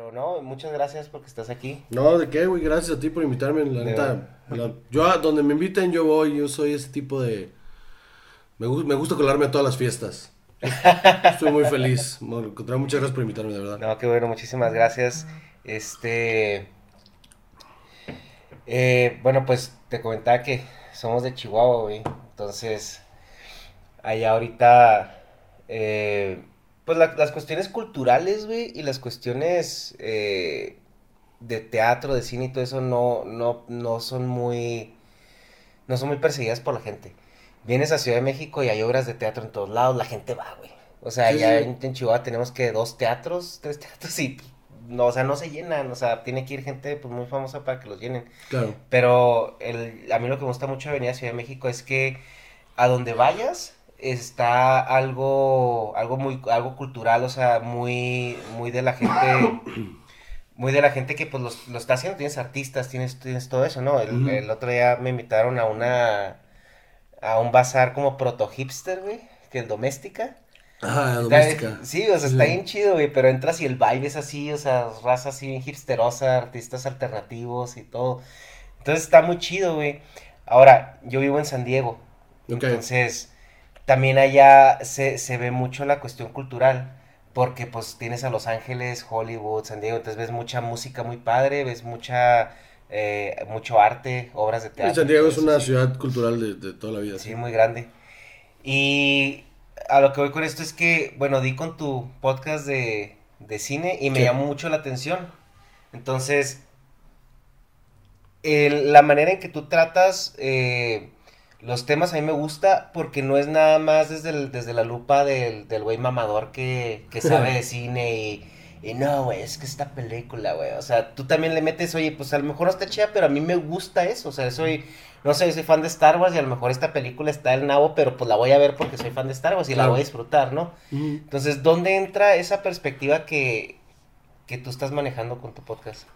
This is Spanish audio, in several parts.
Pero no, muchas gracias porque estás aquí. No, ¿de qué, güey? Gracias a ti por invitarme. La neta, yo a donde me inviten, yo voy. Yo soy ese tipo de. Me, me gusta colarme a todas las fiestas. Estoy muy feliz. Bueno, muchas gracias por invitarme, de verdad. No, qué bueno, muchísimas gracias. Este. Eh, bueno, pues te comentaba que somos de Chihuahua, güey. Entonces, allá ahorita. Eh, pues las cuestiones culturales, güey, y las cuestiones eh, de teatro, de cine y todo eso no, no, no son muy. No son muy perseguidas por la gente. Vienes a Ciudad de México y hay obras de teatro en todos lados, la gente va, güey. O sea, ya En, Chihuahua tenemos que dos teatros, tres teatros y no, o sea, no se llenan, o sea, tiene que ir gente pues muy famosa para que los llenen. Claro. Pero el, a mí lo que me gusta mucho de venir a Ciudad de México es que a donde vayas está algo algo muy algo cultural, o sea, muy muy de la gente muy de la gente que pues lo está haciendo, tienes artistas, tienes tienes todo eso, ¿no? El, el otro día me invitaron a una a un bazar como proto hipster, güey, que el doméstica. Ah, doméstica. Sí, o sea, está bien chido, güey, pero entras y el baile es así, o sea, raza así bien hipsterosa, artistas alternativos y todo. Entonces está muy chido, güey. Ahora, yo vivo en San Diego. Entonces, también allá se, se ve mucho la cuestión cultural. Porque pues tienes a Los Ángeles, Hollywood, San Diego, entonces ves mucha música muy padre, ves mucha eh, mucho arte, obras de teatro. San Diego es una ciudad cultural de, toda la vida. Sí, muy grande. Y a lo que voy con esto es que, bueno, di con tu podcast de, cine y me llamó mucho la atención. Entonces, la manera en que tú tratas eh, los temas a mí me gusta porque no es nada más desde, desde la lupa del, del güey mamador que, que sabe de cine y y no, güey, es que esta película, güey. O sea, tú también le metes, oye, pues a lo mejor no está chida, pero a mí me gusta eso. O sea, soy, no sé, soy fan de Star Wars y a lo mejor esta película está el nabo, pero pues la voy a ver porque soy fan de Star Wars y la voy a disfrutar, ¿no? Entonces, ¿dónde entra esa perspectiva que, que tú estás manejando con tu podcast?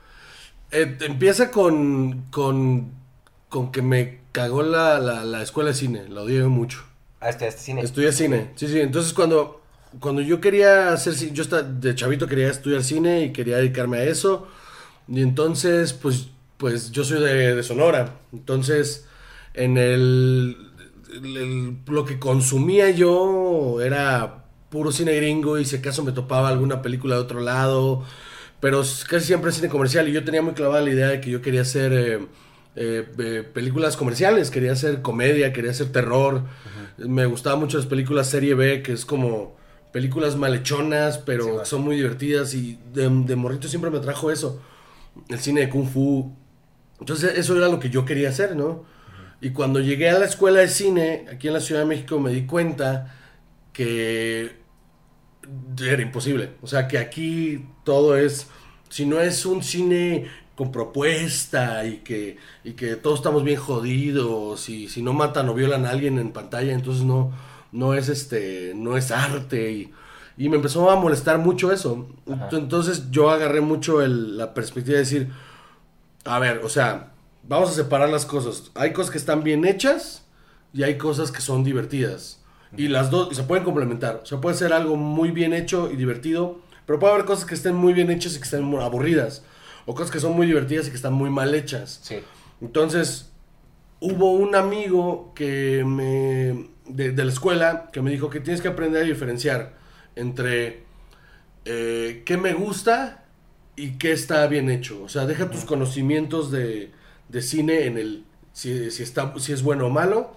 Eh, empieza con, con, con que me cagó la, la, escuela de cine, la odié mucho. Ah, estudiaste cine. Estudié cine, sí, sí. Entonces, cuando cuando yo quería hacer, yo de chavito quería estudiar cine y quería dedicarme a eso. Y entonces, pues, pues yo soy de, Sonora. Entonces, en el, lo que consumía yo era puro cine gringo y si acaso me topaba alguna película de otro lado. Pero casi siempre cine comercial y yo tenía muy clavada la idea de que yo quería hacer eh, eh, películas comerciales, quería hacer comedia, quería hacer terror. Me gustaban mucho las películas serie B, que es como películas malechonas, pero son muy divertidas y de, morrito siempre me trajo eso, el cine de kung fu. Entonces eso era lo que yo quería hacer, ¿no? Y cuando llegué a la escuela de cine, aquí en la Ciudad de México, me di cuenta que era imposible. O sea, que aquí todo es, si no es un cine con propuesta y que, y que todos estamos bien jodidos y si no matan o violan a alguien en pantalla, entonces no no es este, no es arte y, y me empezó a molestar mucho eso. Entonces yo agarré mucho el, la perspectiva de decir, a ver, o sea, vamos a separar las cosas. Hay cosas que están bien hechas y hay cosas que son divertidas. Y las dos se pueden complementar. O sea, puede ser algo muy bien hecho y divertido, pero puede haber cosas que estén muy bien hechas y que estén aburridas. O cosas que son muy divertidas y que están muy mal hechas. Sí. Entonces, hubo un amigo que me de, la escuela que me dijo que tienes que aprender a diferenciar entre eh, qué me gusta y qué está bien hecho. O sea, deja tus conocimientos de, cine en el si, está, si es bueno o malo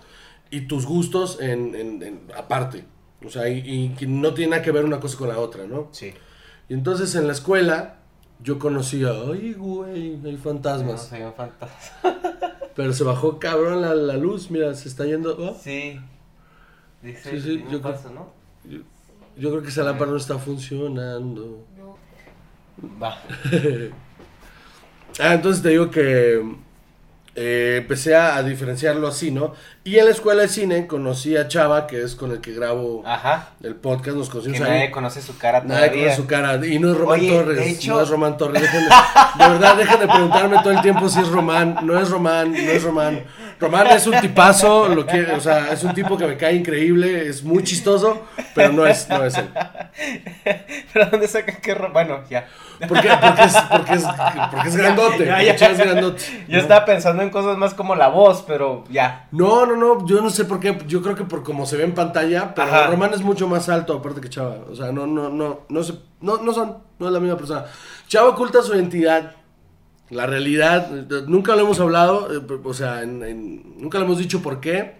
y tus gustos en, aparte. O sea, y, que no tiene nada que ver una cosa con la otra, ¿no? Sí. Y entonces en la escuela yo conocía, ay, güey, hay fantasmas. No, fantasma. Pero se bajó cabrón la, la, luz, mira, se está yendo. Sí. Dice, sí, sí, yo, ¿no? yo, creo que esa lámpara no está funcionando. Va. ah, entonces te digo que eh, empecé a, diferenciarlo así, ¿no? Y en la escuela de cine conocí a Chava, que es con el que grabo Ajá. el podcast, nos Que conocimos nadie conoce su cara Nadie todavía. conoce su cara. Y no es Román Oye, Torres. de hecho- No es Román Torres. De, verdad, dejen de preguntarme todo el tiempo si es Román. No es Román, no es Román. Román es un tipazo, lo que, o sea, es un tipo que me cae increíble, es muy chistoso, pero no es, no es él. ¿Pero dónde sacan que ro- Bueno, ya. ¿Por qué? Porque es, porque es, porque es grandote. Ya, porque ya. Chava es grandote. Yo estaba pensando en cosas más como la voz, pero ya. No, no, no, yo no sé por qué, yo creo que por cómo se ve en pantalla, pero Ajá. Román es mucho más alto aparte que Chava, o sea, no, no, no, no se, no, no son, no es la misma persona. Chava oculta su identidad, la realidad, nunca lo hemos hablado, eh, o sea, en- en- nunca lo hemos dicho por qué.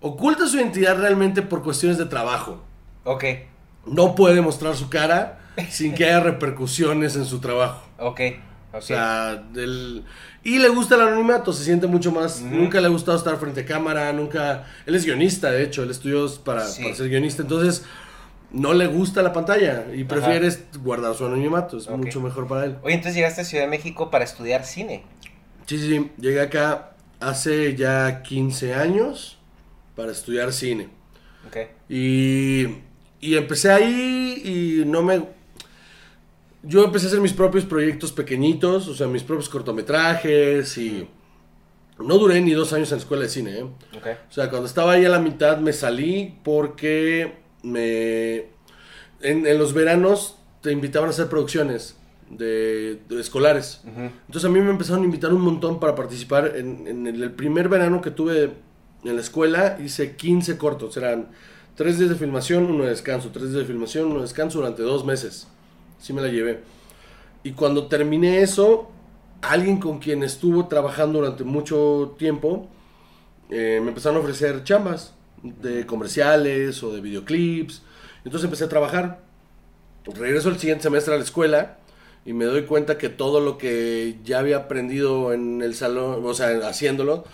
Oculta su identidad realmente por cuestiones de trabajo. Ok, No puede mostrar su cara sin que haya repercusiones en su trabajo. ok, O sea, del... Y le gusta el anonimato, se siente mucho más... Nunca le ha gustado estar frente a cámara, nunca... Él es guionista, de hecho, él estudió para, Sí. para ser guionista, entonces no le gusta la pantalla y prefiere guardar su anonimato, es mucho mejor para él. Oye, entonces llegaste a Ciudad de México para estudiar cine. Sí, sí, sí, llegué acá hace ya 15 años para estudiar cine. Ok. Y, y empecé ahí y no me... Yo empecé a hacer mis propios proyectos pequeñitos, o sea, mis propios cortometrajes y... No duré ni dos años en la escuela de cine, ¿eh? Ok. O sea, cuando estaba ahí a la mitad me salí porque me... En, en los veranos te invitaban a hacer producciones de, de escolares. Entonces a mí me empezaron a invitar un montón para participar. En, en el, primer verano que tuve en la escuela hice 15 cortos. Eran 3 días de filmación, uno de descanso. 3 días de filmación, uno de descanso durante dos meses. Así me la llevé. Y cuando terminé eso, alguien con quien estuvo trabajando durante mucho tiempo, eh, me empezaron a ofrecer chambas de comerciales o de videoclips. Entonces empecé a trabajar. Regreso el siguiente semestre a la escuela y me doy cuenta que todo lo que ya había aprendido en el salón, o sea, haciéndolo,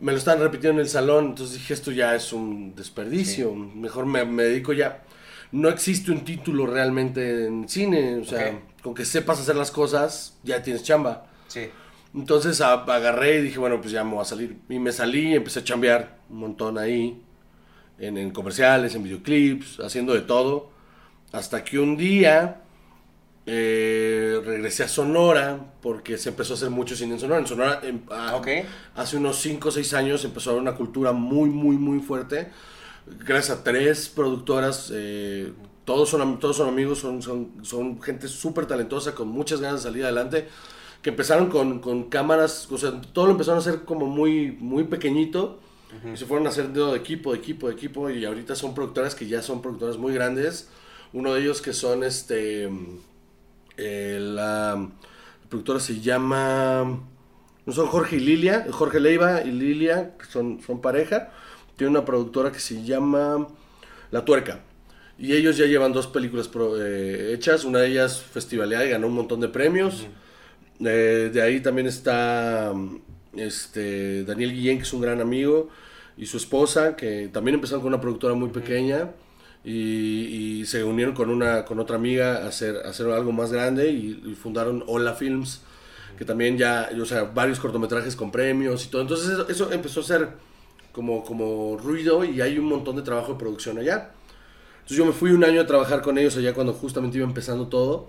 me lo están repitiendo en el salón. Entonces dije, esto ya es un desperdicio. Mejor me, me dedico ya. No existe un título realmente en cine. O sea, con que sepas hacer las cosas, ya tienes chamba. Sí. Entonces a- agarré y dije, bueno, pues ya me voy a salir. Y me salí y empecé a chambear un montón ahí. En, en comerciales, en videoclips, haciendo de todo. Hasta que un día eh, regresé a Sonora porque se empezó a hacer mucho cine en Sonora. En Sonora, em, a- Ok. hace unos 5 o 6 años empezó a haber una cultura muy, muy, muy fuerte. Gracias a tres productoras, eh, todos, son, todos son amigos, son, son, son gente súper talentosa, con muchas ganas de salir adelante, que empezaron con, con cámaras, o sea, todo lo empezaron a hacer como muy, muy pequeñito. Y se fueron a hacer de equipo, de equipo, de equipo. Y ahorita son productoras que ya son productoras muy grandes. Uno de ellos que son este. eh, la productora se llama. No son Jorge y Lilia. Jorge Leiva y Lilia, que son, son pareja. Tiene una productora que se llama La Tuerca. Y ellos ya llevan dos películas pro- eh, hechas. Una de ellas festivaleada y ganó un montón de premios. Eh, de ahí también está este, Daniel Guillén, que es un gran amigo, y su esposa, que también empezaron con una productora muy pequeña. Y, y se unieron con una con otra amiga a hacer, a hacer algo más grande y, y fundaron Hola Films, que también ya, o sea, varios cortometrajes con premios y todo. Entonces eso, eso empezó a ser como, como ruido y hay un montón de trabajo de producción allá. Entonces yo me fui un año a trabajar con ellos allá cuando justamente iba empezando todo.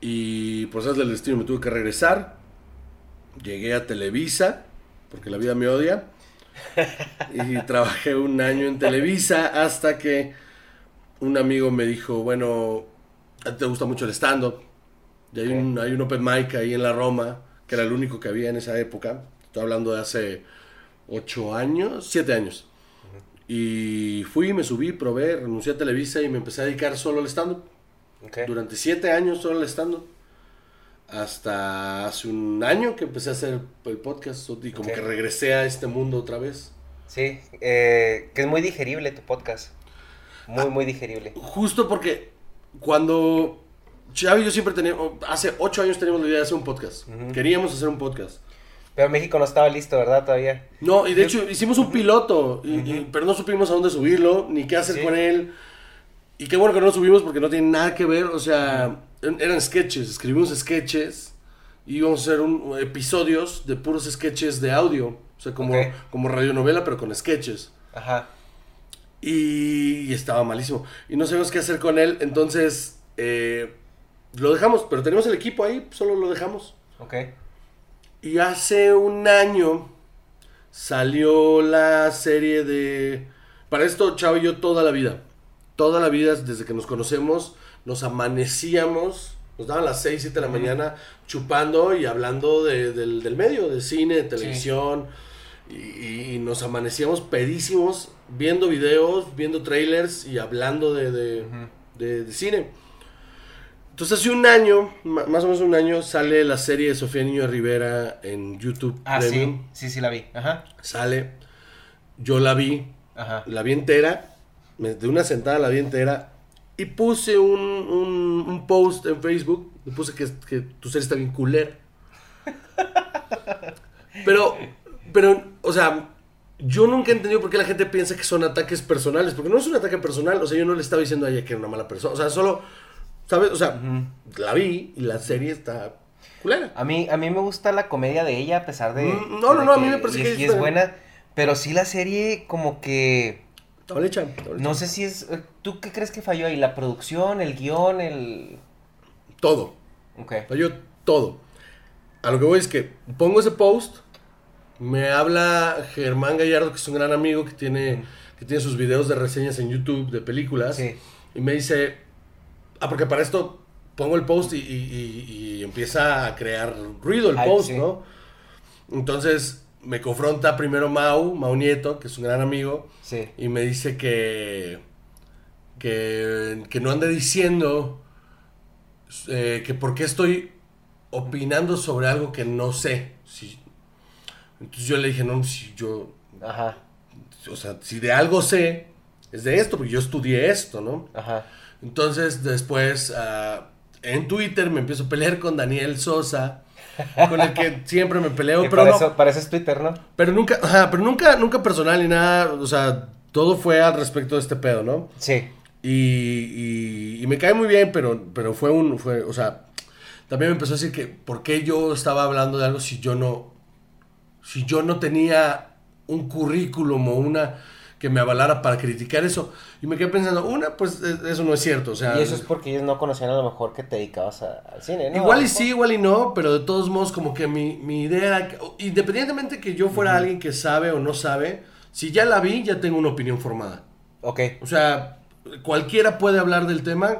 Y por esas del destino me tuve que regresar. Llegué a Televisa, porque la vida me odia. Y trabajé un año en Televisa hasta que un amigo me dijo, bueno, a ti te gusta mucho el stand-up. Y hay, un, hay un open mic ahí en la Roma, que era el único que había en esa época. Estoy hablando de hace ocho años, siete años. Y fui, me subí, probé, renuncié a Televisa y me empecé a dedicar solo al stand-up. Durante siete años solo al stand-up. Hasta hace un año que empecé a hacer el podcast y como que regresé a este mundo otra vez. Sí, eh, que es muy digerible tu podcast. Muy, muy digerible. Justo porque cuando Xavi y yo siempre teníamos, hace ocho años teníamos la idea de hacer un podcast. Queríamos hacer un podcast. Pero México no estaba listo, ¿verdad? Todavía. No, y de hecho hicimos un piloto, y- y- Ujú. pero no supimos a dónde subirlo, ni qué hacer Sí. con él. Y qué bueno que no lo subimos porque no tiene nada que ver, o sea, eran sketches, escribimos sketches y íbamos a hacer un, episodios de puros sketches de audio, sea, como, Ok. como radionovela, pero con sketches. Ajá. Y, y estaba malísimo. Y no sabíamos qué hacer con él, entonces eh, lo dejamos, pero tenemos el equipo ahí, solo lo dejamos. Ok. Y hace un año salió la serie de... Para esto, Chavo y yo toda la vida. Toda la vida, desde que nos conocemos, nos amanecíamos, nos daban las 6, 7 de la mañana chupando y hablando de- del, del medio, de cine, de televisión. Y, y- y nos amanecíamos pedísimos viendo videos, viendo trailers y hablando de, de- de- de cine. Entonces hace un año, más o menos un año, sale la serie de Sofía Niño de Rivera en YouTube Ah, Premium. sí. Sí, sí la vi. Ajá. Sale, yo la vi, Ajá. la vi entera, de una sentada la vi entera y puse un, un- un post en Facebook, le puse que, que tu serie está bien culera. Pero, pero, o sea, yo nunca he entendido por qué la gente piensa que son ataques personales, porque no es un ataque personal, o sea, yo no le estaba diciendo a ella que era una mala persona, o sea, solo, ¿sabes? O sea, la vi y la serie está culera. A mí, a mí me gusta la comedia de ella, a pesar de. Mm, no, no, de no, a mí me parece y que es, y es buena. Pero sí la serie, como que. Hecha, mal hecha. No sé si es. eh, ¿Tú qué crees que falló ahí? ¿La producción, el guion, el. Todo. Ok. Falló todo. A lo que voy es que pongo ese post, me habla Germán Gallardo, que es un gran amigo que tiene, que tiene sus videos de reseñas en YouTube de películas, Sí. y me dice, ah, porque para esto pongo el post y, y- y- y empieza a crear ruido el post, sí. ¿no? Entonces me confronta primero Mau, Mau Nieto, que es un gran amigo, Sí. y me dice que, que, que no ande diciendo eh, que por qué estoy opinando sobre algo que no sé. Si- entonces yo le dije, no, si yo, Ajá. o sea, si de algo sé, es de esto, porque yo estudié esto, ¿no? Ajá. Entonces después ah, en Twitter me empiezo a pelear con Daniel Sosa, con el que siempre me peleo, Y pero para, no, eso, para eso es Twitter, ¿no? pero nunca, ajá, pero nunca, nunca personal ni nada, o sea, todo fue al respecto de este pedo, ¿no? Sí. Y, y- y me cae muy bien, pero, pero fue un, fue, o sea, también me empezó a decir que por qué yo estaba hablando de algo si yo no, si yo no tenía un currículum o una que me avalara para criticar eso. Y me quedé pensando, una, pues e- eso no es cierto, o sea, Y eso es porque ellos no conocían a lo mejor que te dedicabas a- al cine, ¿no? Igual y sí, igual y no, pero de todos modos como que mi, mi idea era, que- independientemente que yo fuera alguien que sabe o no sabe, si ya la vi, ya tengo una opinión formada. Ok. O sea, cualquiera puede hablar del tema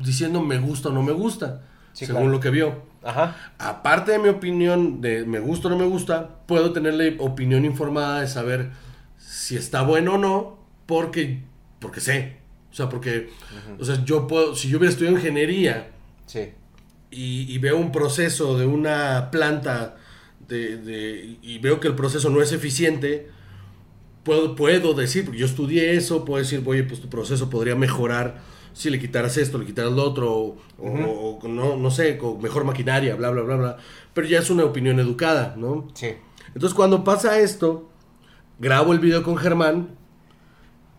diciendo me gusta o no me gusta, Sí, según claro. lo que vio. Ajá. Aparte de mi opinión de me gusta o no me gusta, puedo tenerle opinión informada de saber si está bueno o no, porque, porque sé. O sea, porque, o sea, yo puedo, si yo hubiera estudiado ingeniería Sí. y, y veo un proceso de una planta de, de- y veo que el proceso no es eficiente, puedo, puedo decir, porque yo estudié eso, puedo decir, oye, pues tu proceso podría mejorar si le quitaras esto, le quitaras lo otro, o, o- o no, no sé, con mejor maquinaria, bla, bla, bla, bla. Pero ya es una opinión educada, ¿no? Sí. Entonces cuando pasa esto, grabo el video con Germán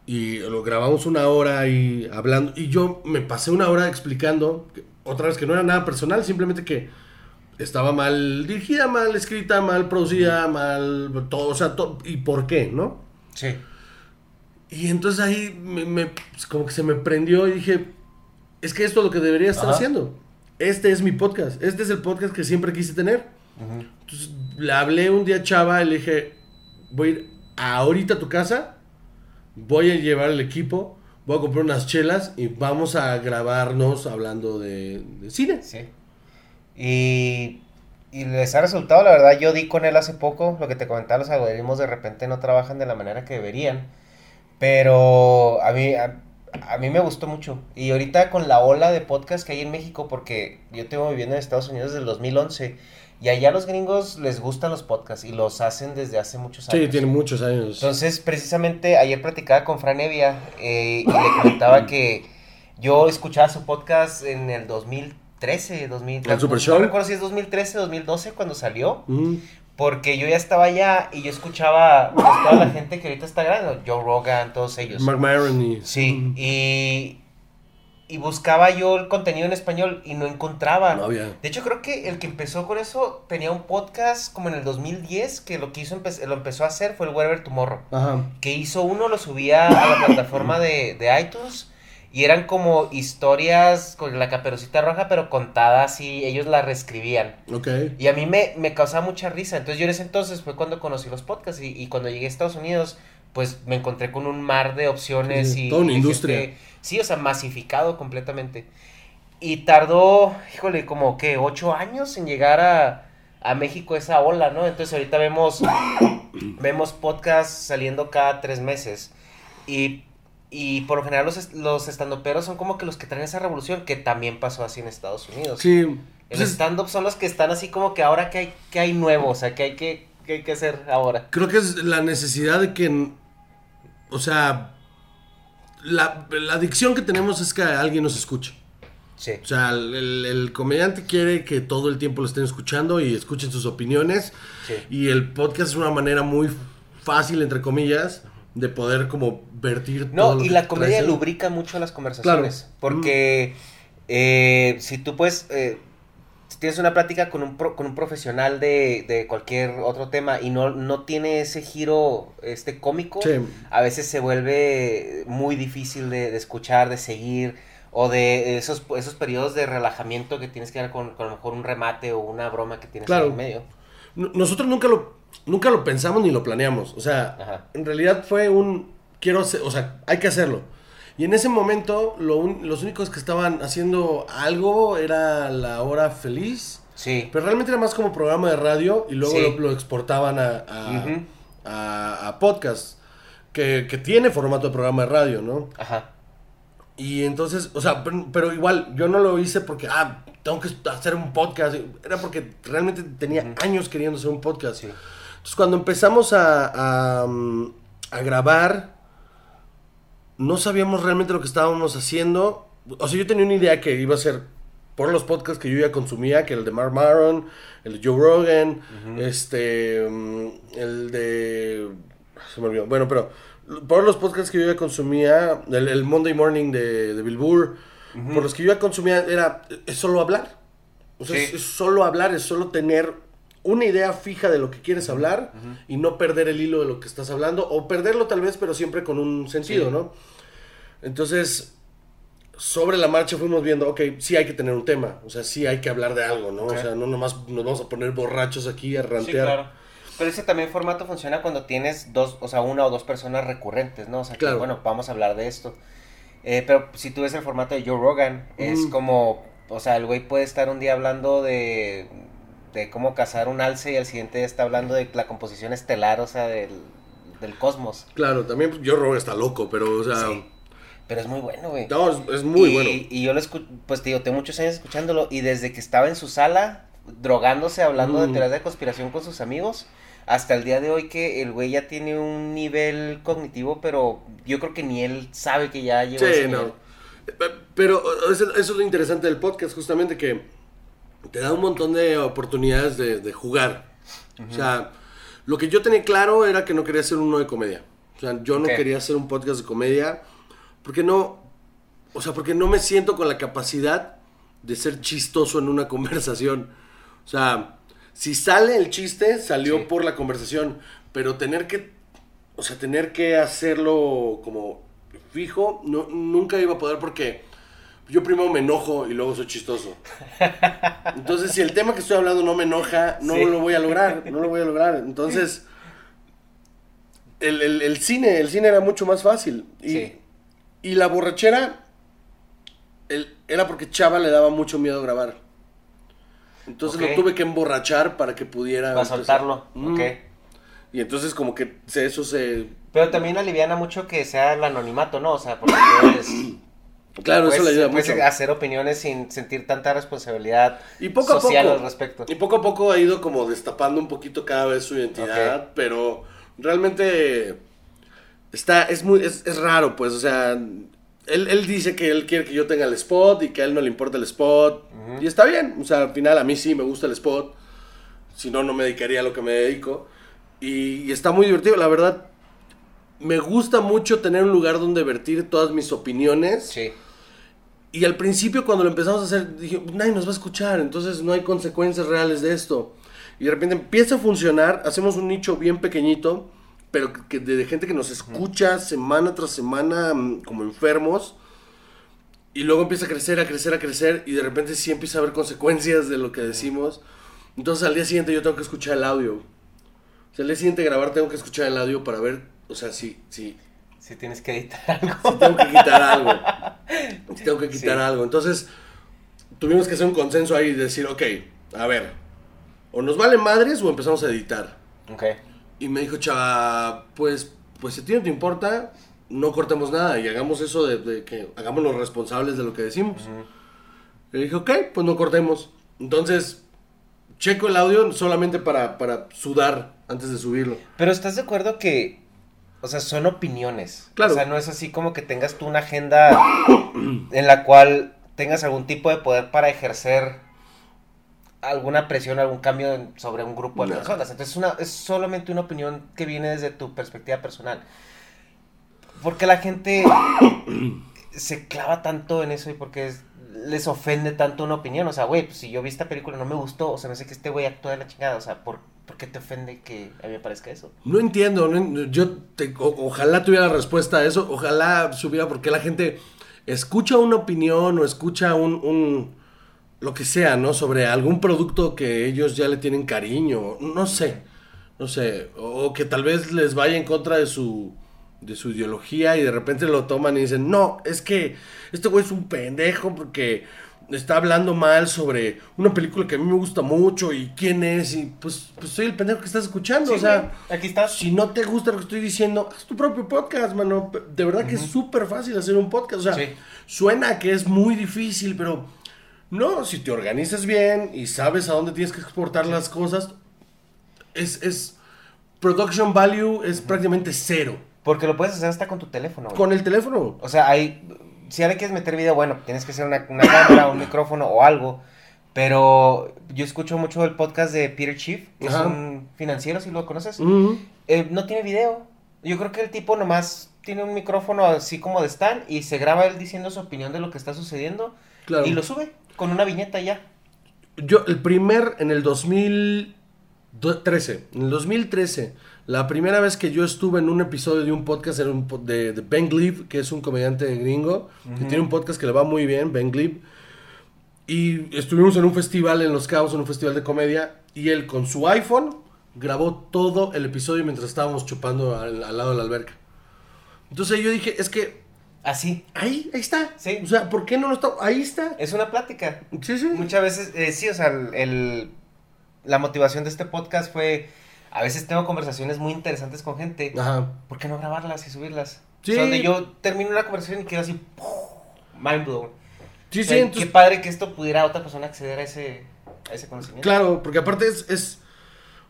y lo grabamos una hora y hablando y yo me pasé una hora explicando que- otra vez que no era nada personal, simplemente que estaba mal dirigida, mal escrita, mal producida, mal todo, o sea, to- y por qué, ¿no? Sí. Y entonces ahí me, me- pues, como que se me prendió y dije, es que esto es lo que debería estar Ajá. haciendo. Este es mi podcast, este es el podcast que siempre quise tener. Entonces le hablé un día a Chava y le dije, voy a ir ahorita a tu casa, voy a llevar el equipo, voy a comprar unas chelas y vamos a grabarnos hablando de, de cine. Sí. Y, y les ha resultado, la verdad, yo di con él hace poco, lo que te comentaba, los algoritmos de repente no trabajan de la manera que deberían, pero a mí, a mí me gustó mucho. Y ahorita con la ola de podcast que hay en México, porque yo tengo viviendo en Estados Unidos desde el 2011, y allá a los gringos les gustan los podcasts y los hacen desde hace muchos años. Sí, tiene muchos años. Entonces, precisamente ayer platicaba con Fran Evia eh, y le comentaba que yo escuchaba su podcast en el 2013, 2000, ¿El Super no Show? recuerdo si es 2013, 2012 cuando salió, Mm, porque yo ya estaba allá y yo escuchaba pues, toda la gente que ahorita está grande, Joe Rogan, todos ellos. Mark Maron y... Sí, y, y buscaba yo el contenido en español y no encontraba. No había. De hecho, creo que el que empezó con eso tenía un podcast como en el 2010 que lo que hizo empe- lo empezó a hacer fue el Wherever Tomorrow. Ajá. Que hizo uno, lo subía a la plataforma de, de iTunes y eran como historias con la caperucita roja, pero contadas y ellos la reescribían. Ok. Y a mí me, me causaba mucha risa. Entonces yo en ese entonces fue cuando conocí los podcasts y, y cuando llegué a Estados Unidos, pues me encontré con un mar de opciones Sí, y... toda una y industria. gente- sí, o sea, masificado completamente. Y tardó, híjole, como que ocho años en llegar a, a México esa ola, ¿no? Entonces ahorita vemos, vemos podcasts saliendo cada tres meses. Y, y por lo general los, los estandoperos son como que los que traen esa revolución, que también pasó así en Estados Unidos. Sí. El Pues, stand-up son los que están así como que ahora que hay, que hay nuevo, o sea, que hay que, que hay que hacer ahora. creo que es la necesidad de que, o sea, la, la adicción que tenemos es que alguien nos escuche. Sí. O sea, el, el- el comediante quiere que todo el tiempo lo estén escuchando y escuchen sus opiniones. Sí. Y el podcast es una manera muy fácil, entre comillas, de poder como vertir todo No, lo y que la comedia traes. lubrica mucho las conversaciones. Claro. Porque eh, si tú puedes, eh, si tienes una plática con un, pro- con un profesional de, de cualquier otro tema y no, no tiene ese giro este cómico, Sí. a veces se vuelve muy difícil de, de escuchar, de seguir, o de esos, esos periodos de relajamiento que tienes que dar con, con a lo mejor un remate o una broma que tienes Claro. en medio. Nosotros nunca lo, nunca lo pensamos ni lo planeamos. O sea, Ajá. en realidad fue un. Quiero hacer, o sea, hay que hacerlo. Y en ese momento, lo un- los únicos que estaban haciendo algo era La Hora Feliz. Sí. Pero realmente era más como programa de radio y luego Sí. lo, lo exportaban a, a, Ujú. a- a podcast. Que, que tiene formato de programa de radio, ¿no? Ajá. Y entonces, o sea, pero, pero igual, yo no lo hice porque, ah, tengo que hacer un podcast. Era porque realmente tenía años queriendo hacer un podcast. Sí. Entonces, cuando empezamos a, a, mm, a grabar, no sabíamos realmente lo que estábamos haciendo. O sea, yo tenía una idea que iba a ser por los podcasts que yo ya consumía, que el de Mark Maron, el de Joe Rogan, este, mm, el de... Se me olvidó. Bueno, pero por los podcasts que yo ya consumía, el, el Monday Morning de, de Bill Burr, por los que yo ya consumía, era es solo hablar. O sea, Sí. es, es solo hablar, es solo tener una idea fija de lo que quieres hablar y no perder el hilo de lo que estás hablando, o perderlo tal vez, pero siempre con un sentido, Sí. ¿no? Entonces, sobre la marcha fuimos viendo, ok, sí hay que tener un tema, o sea, sí hay que hablar de algo, ¿no? O sea, no nomás nos vamos a poner borrachos aquí a Sí, rantear. claro. Pero ese también formato funciona cuando tienes dos, o sea, una o dos personas recurrentes, ¿no? O sea, que, Claro. bueno, vamos a hablar de esto. Eh, pero si tú ves el formato de Joe Rogan, es como, o sea, el güey puede estar un día hablando de, de cómo cazar un alce y al siguiente está hablando de la composición estelar, o sea, del, del cosmos. Claro, también pues, yo Rogan está loco, pero, o sea, Sí. Pero es muy bueno, güey. no, es, es muy y, bueno. Y yo lo escucho, pues te digo, tengo muchos años escuchándolo y desde que estaba en su sala, drogándose, hablando de Mm. teorías de conspiración con sus amigos, hasta el día de hoy que el güey ya tiene un nivel cognitivo, pero yo creo que ni él sabe que ya llegó a ese Sí, nivel. no. Eh, Pero eso, eso es lo interesante del podcast, justamente que te da un montón de oportunidades de, de jugar. O sea, lo que yo tenía claro era que no quería hacer uno de comedia. O sea, yo no quería hacer un podcast de comedia porque no, o sea, porque no me siento con la capacidad de ser chistoso en una conversación. O sea, si sale el chiste, salió Sí. por la conversación, pero tener que, o sea, tener que hacerlo como fijo, no, nunca iba a poder porque yo primero me enojo y luego soy chistoso. Entonces, si el tema que estoy hablando no me enoja, no Sí. lo voy a lograr, no lo voy a lograr. Entonces, el, el- el cine, el cine era mucho más fácil. Y, Sí. y la borrachera el- era porque Chava le daba mucho miedo grabar. Entonces lo tuve que emborrachar para que pudiera... Para soltarlo, Mm. ok. Y entonces como que se- eso se... Pero también aliviana mucho que sea el anonimato, ¿no? O sea, porque Claro, eso puedes- le ayuda puedes mucho. hacer opiniones sin sentir tanta responsabilidad Y poco a social poco. al respecto. Y poco a poco ha ido como destapando un poquito cada vez su identidad, Ok. pero realmente está, es muy, es, es raro, pues, o sea, él, él dice que él quiere que yo tenga el spot y que a él no le importa el spot, Ujú. y está bien, o sea, al final a mí sí me gusta el spot, si no, no me dedicaría a lo que me dedico, y, y está muy divertido, la verdad, me gusta mucho tener un lugar donde vertir todas mis opiniones, Sí. Y al principio cuando lo empezamos a hacer, dije, nadie nos va a escuchar, entonces no hay consecuencias reales de esto. Y de repente empieza a funcionar, hacemos un nicho bien pequeñito, pero que de, gente que nos escucha semana tras semana mm, como enfermos. Y luego empieza a crecer, a crecer, a crecer, y de repente sí empieza a haber consecuencias de lo que decimos. Entonces al día siguiente yo tengo que escuchar el audio. O sea, al día siguiente grabar tengo que escuchar el audio para ver, o sea, si, si, Si tienes que editar algo. si tengo que quitar algo. Si tengo que quitar Sí. algo. Entonces, tuvimos que hacer un consenso ahí y decir, ok, a ver, o nos vale madres o empezamos a editar. Ok. Y me dijo, chava, pues, pues si a ti no te importa, no cortemos nada y hagamos eso de, de que hagamos los responsables de lo que decimos. Le dije, ok, pues no cortemos. Entonces, checo el audio solamente para, para sudar antes de subirlo. Pero ¿estás de acuerdo que, o sea, son opiniones? Claro. O sea, no es así como que tengas tú una agenda en la cual tengas algún tipo de poder para ejercer alguna presión, algún cambio en- sobre un grupo de No. personas. Entonces es, una, es solamente una opinión que viene desde tu perspectiva personal. Porque la gente se clava tanto en eso y porque es- les ofende tanto una opinión. O sea, güey, pues si yo vi esta película y no me gustó, o sea, no sé que este güey actúa de la chingada. O sea, ¿por, ¿por qué te ofende que a mí me parezca eso? No entiendo, yo ojalá tuviera respuesta a eso, ojalá supiera por qué la gente escucha una opinión o escucha un, un- lo que sea, ¿no? Sobre algún producto que ellos ya le tienen cariño, no sé, no sé, o, o que tal vez les vaya en contra de su de su ideología y de repente lo toman y dicen, no, es que este güey es un pendejo porque está hablando mal sobre una película que a mí me gusta mucho y quién es y pues, pues soy el pendejo que estás escuchando, o sea, aquí estás. si no te gusta lo que estoy diciendo, haz tu propio podcast, mano. De verdad que es súper fácil hacer un podcast. O sea, Sí. suena que es muy difícil, pero no, si te organizas bien y sabes a dónde tienes que exportar las cosas, es, es production value es prácticamente cero. Porque lo puedes hacer hasta con tu teléfono. güey. Con el teléfono. O sea, hay. Si ahora quieres meter video, bueno, tienes que hacer una, una cámara, un micrófono o algo. Pero yo escucho mucho el podcast de Peter Chief, que Ajá. es un financiero, si lo conoces. Ujú. Eh, no tiene video. Yo creo que el tipo nomás tiene un micrófono así como de stand y se graba él diciendo su opinión de lo que está sucediendo. Claro. Y lo sube con una viñeta ya. Yo, el primer, en el 2013, en el 2013, la primera vez que yo estuve en un episodio de un podcast era un po- de, de Ben Glebe, que es un comediante gringo, que tiene un podcast que le va muy bien, Ben Glebe. Y estuvimos en un festival en Los Cabos, en un festival de comedia, y él con su iPhone grabó todo el episodio mientras estábamos chupando al, al lado de la alberca. Entonces yo dije, es que Así. ahí, ahí está. Sí. O sea, ¿por qué no lo está? Ahí está. Es una plática. Sí, sí. Muchas veces, eh, sí, o sea, el, el- la motivación de este podcast fue, a veces tengo conversaciones muy interesantes con gente, Ajá. ¿por qué no grabarlas y subirlas? Sí. O sea, donde yo termino una conversación y quedo así, mind blown. Sí, O sí, entonces- Qué padre que esto pudiera otra persona acceder a ese, a ese conocimiento. Claro, porque aparte es, es-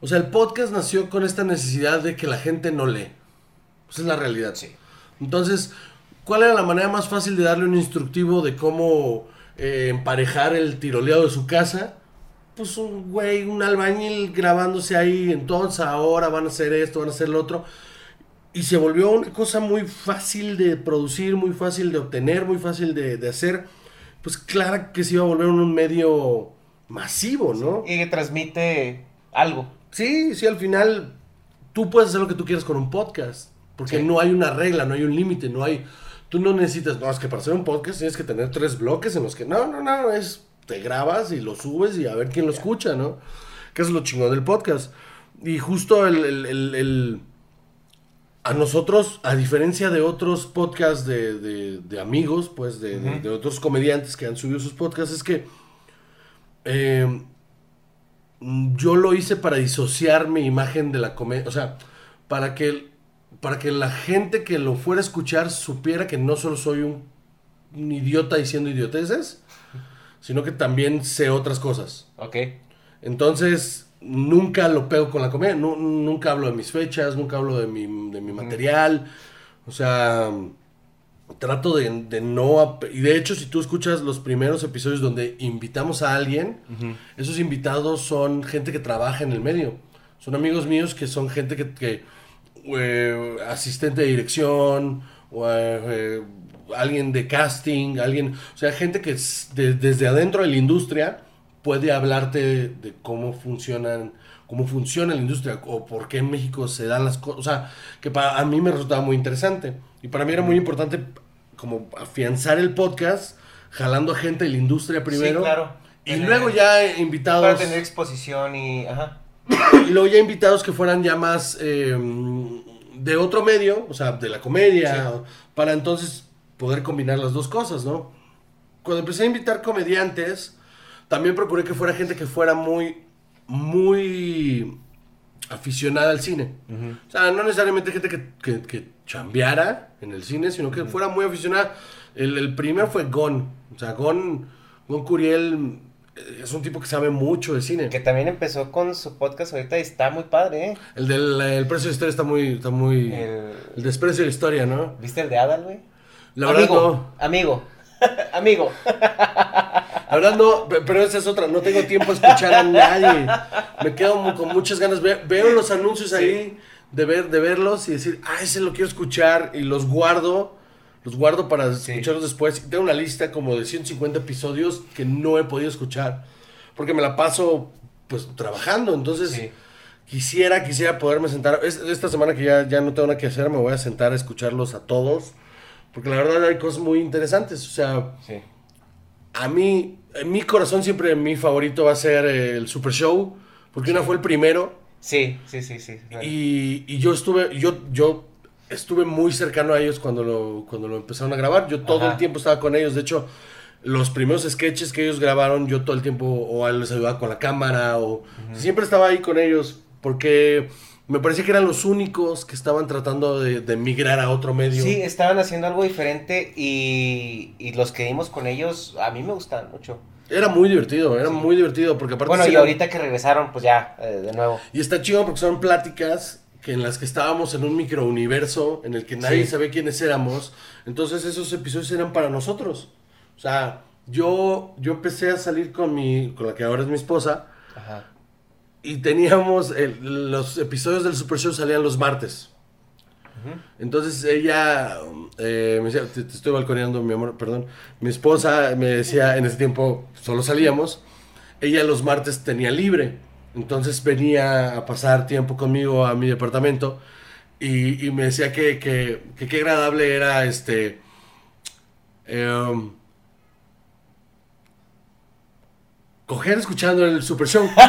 O sea, el podcast nació con esta necesidad de que la gente no lee. Esa es la realidad. Sí. Entonces, ¿cuál era la manera más fácil de darle un instructivo de cómo eh, emparejar el tiroleado de su casa? Pues un güey, un albañil grabándose ahí, entonces ahora van a hacer esto, van a hacer lo otro. Y se volvió una cosa muy fácil de producir, muy fácil de obtener, muy fácil de, de hacer. Pues claro que se iba a volver un medio masivo, ¿no? Y que transmite algo. Sí, sí, al final tú puedes hacer lo que tú quieras con un podcast. Porque Sí. no hay una regla, no hay un límite, no hay... Tú no necesitas, no, es que para hacer un podcast tienes que tener tres bloques en los que... No, no, no, es... Te grabas y lo subes y a ver quién lo escucha, ¿no? Que es lo chingón del podcast. Y justo el... el- el- el- a nosotros, a diferencia de otros podcasts de, de- de amigos, pues de, de- otros comediantes que han subido sus podcasts, es que... eh, yo lo hice para disociar mi imagen de la comedia, o sea, para que, para que la gente que lo fuera a escuchar supiera que no solo soy un, un idiota diciendo idioteces, sino que también sé otras cosas. Ok. Entonces, nunca lo pego con la comedia, nu- nunca hablo de mis fechas, nunca hablo de mi, de mi material, o sea, trato de, de no... Y de hecho, si tú escuchas los primeros episodios donde invitamos a alguien, esos invitados son gente que trabaja en el medio. Son amigos míos que son gente que... que, eh, asistente de dirección, o, eh, alguien de casting, alguien, o sea, gente que de- desde adentro de la industria puede hablarte de cómo funcionan, cómo funciona la industria o por qué en México se dan las cosas, o sea, que para a mí me resultaba muy interesante y para mí era muy importante como afianzar el podcast jalando a gente de la industria primero claro. y Tener- luego ya invitados Para tener exposición y. Ajá. y luego ya invitados que fueran ya más eh, de otro medio, o sea, de la comedia, Sí. para entonces poder combinar las dos cosas, ¿no? Cuando empecé a invitar comediantes, también procuré que fuera gente que fuera muy, muy aficionada al cine. O sea, no necesariamente gente que, que, que chambeara en el cine, sino que fuera muy aficionada. El, el primero fue Gon. O sea, Gon, Gon Curiel eh, es un tipo que sabe mucho de cine. Que también empezó con su podcast ahorita y está muy padre, ¿eh? El del el precio de historia está muy, está muy... El, El- desprecio de la historia, ¿no? ¿Viste el de Adal, güey? La verdad amigo, no. amigo, amigo. La verdad no, pe- pero esa es otra, no tengo tiempo a escuchar a nadie. Me quedo con muchas ganas. Ve- veo los anuncios ahí de ver, de verlos y decir, ah, ese lo quiero escuchar y los guardo. Los guardo para Sí. escucharlos después. Tengo una lista como de 150 episodios que no he podido escuchar. Porque me la paso pues trabajando. Entonces Sí. quisiera, quisiera poderme sentar. Es- esta semana que ya, ya no tengo nada que hacer, me voy a sentar a escucharlos a todos. Porque la verdad hay cosas muy interesantes. O sea, Sí. a mí, en mi corazón siempre mi favorito va a ser el Super Show, porque una fue el primero Sí, sí, sí, sí. y, y yo estuve, yo, yo estuve muy cercano a ellos cuando lo, cuando lo empezaron a grabar. Yo todo Ajá. el tiempo estaba con ellos. De hecho, los primeros sketches que ellos grabaron, yo todo el tiempo o a les ayudaba con la cámara o siempre estaba ahí con ellos porque me parecía que eran los únicos que estaban tratando de, de migrar a otro medio. Sí, estaban haciendo algo diferente y, y los que vimos con ellos, a mí me gustan mucho. Era muy divertido, era Sí. muy divertido porque aparte Bueno, y ahorita que regresaron, pues ya, eh, de nuevo. Y está chido porque son pláticas que en las que estábamos en un microuniverso en el que nadie Sí. sabía quiénes éramos. Entonces esos episodios eran para nosotros. O sea, yo, yo empecé a salir con mi, con la que ahora es mi esposa, Ajá. Y teníamos, el- los episodios del Super Show salían los martes. Entonces ella eh, me decía, te, te estoy balconeando, mi amor, perdón. Mi esposa me decía, en ese tiempo solo salíamos, ella los martes tenía libre. Entonces venía a pasar tiempo conmigo a mi departamento y, y me decía que que, que qué agradable era este... em, coger escuchando el Super Show.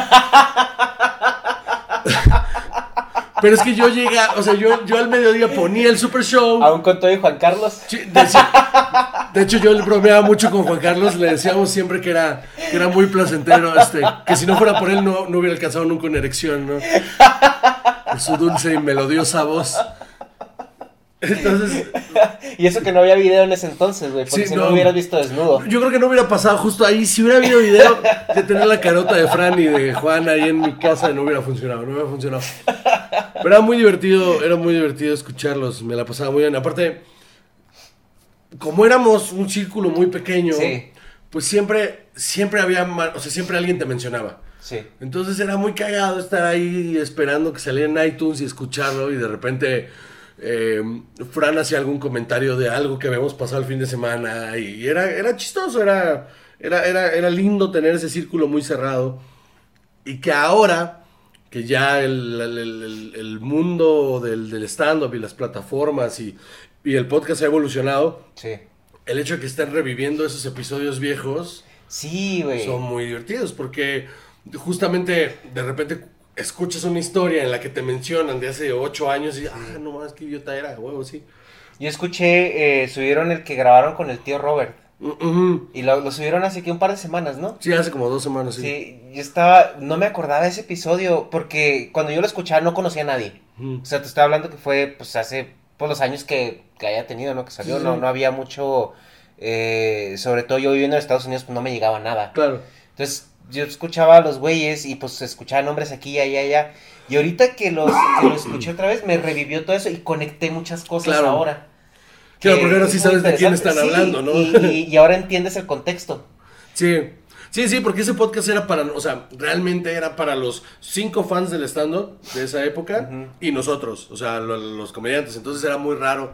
Pero es que yo llega, o sea, yo, yo al mediodía ponía el Super Show. Aún con todo y Juan Carlos. De hecho, de hecho, yo bromeaba mucho con Juan Carlos, le decíamos siempre que era, que era muy placentero, este, que si no fuera por él no, no hubiera alcanzado nunca una erección, ¿no? Por su dulce y melodiosa voz. Entonces, Y eso que no había video en ese entonces, güey, porque Sí, si no, no. hubieras visto desnudo. yo creo que no hubiera pasado justo ahí. Si hubiera habido video de tener la carota de Fran y de Juan ahí en mi casa, no hubiera funcionado, no hubiera funcionado. Pero era muy divertido, era muy divertido escucharlos, me la pasaba muy bien. Aparte, como éramos un círculo muy pequeño, Sí. pues siempre, siempre había, o sea, siempre alguien te mencionaba. Sí. Entonces era muy cagado estar ahí esperando que saliera en iTunes y escucharlo y de repente eh, Fran hacía algún comentario de algo que habíamos pasado el fin de semana y era, era chistoso, era, era, era, era lindo tener ese círculo muy cerrado y que ahora que ya el, el- el- el mundo del, del stand-up y las plataformas y, y el podcast ha evolucionado, Sí. el hecho de que estén reviviendo esos episodios viejos Sí, güey. son muy divertidos porque justamente de repente escuchas una historia en la que te mencionan de hace ocho años y ah no más qué idiota era huevo sí Yo escuché, eh, subieron el que grabaron con el tío Robert. Y lo, lo subieron así que un par de semanas, ¿no? sí hace como dos semanas sí, Sí, yo estaba, no me acordaba de ese episodio, porque cuando yo lo escuchaba no conocía a nadie. O sea, te estoy hablando que fue, pues, hace, pues, los años que, que haya tenido, ¿no? Que salió, Sí. no, no había mucho, eh, sobre todo yo viviendo en Estados Unidos, pues, no me llegaba nada. claro Entonces, yo escuchaba a los güeyes y, pues, escuchaba nombres aquí, allá, allá. Y ahorita que los, que los escuché otra vez, me revivió todo eso y conecté muchas cosas Claro. ahora. Claro, Que porque ahora sí sabes de quién están Sí, hablando, ¿no? Y, ahora entiendes el contexto. sí sí sí porque ese podcast era para o sea realmente era para los cinco fans del stand up de esa época y nosotros o sea lo- los comediantes entonces era muy raro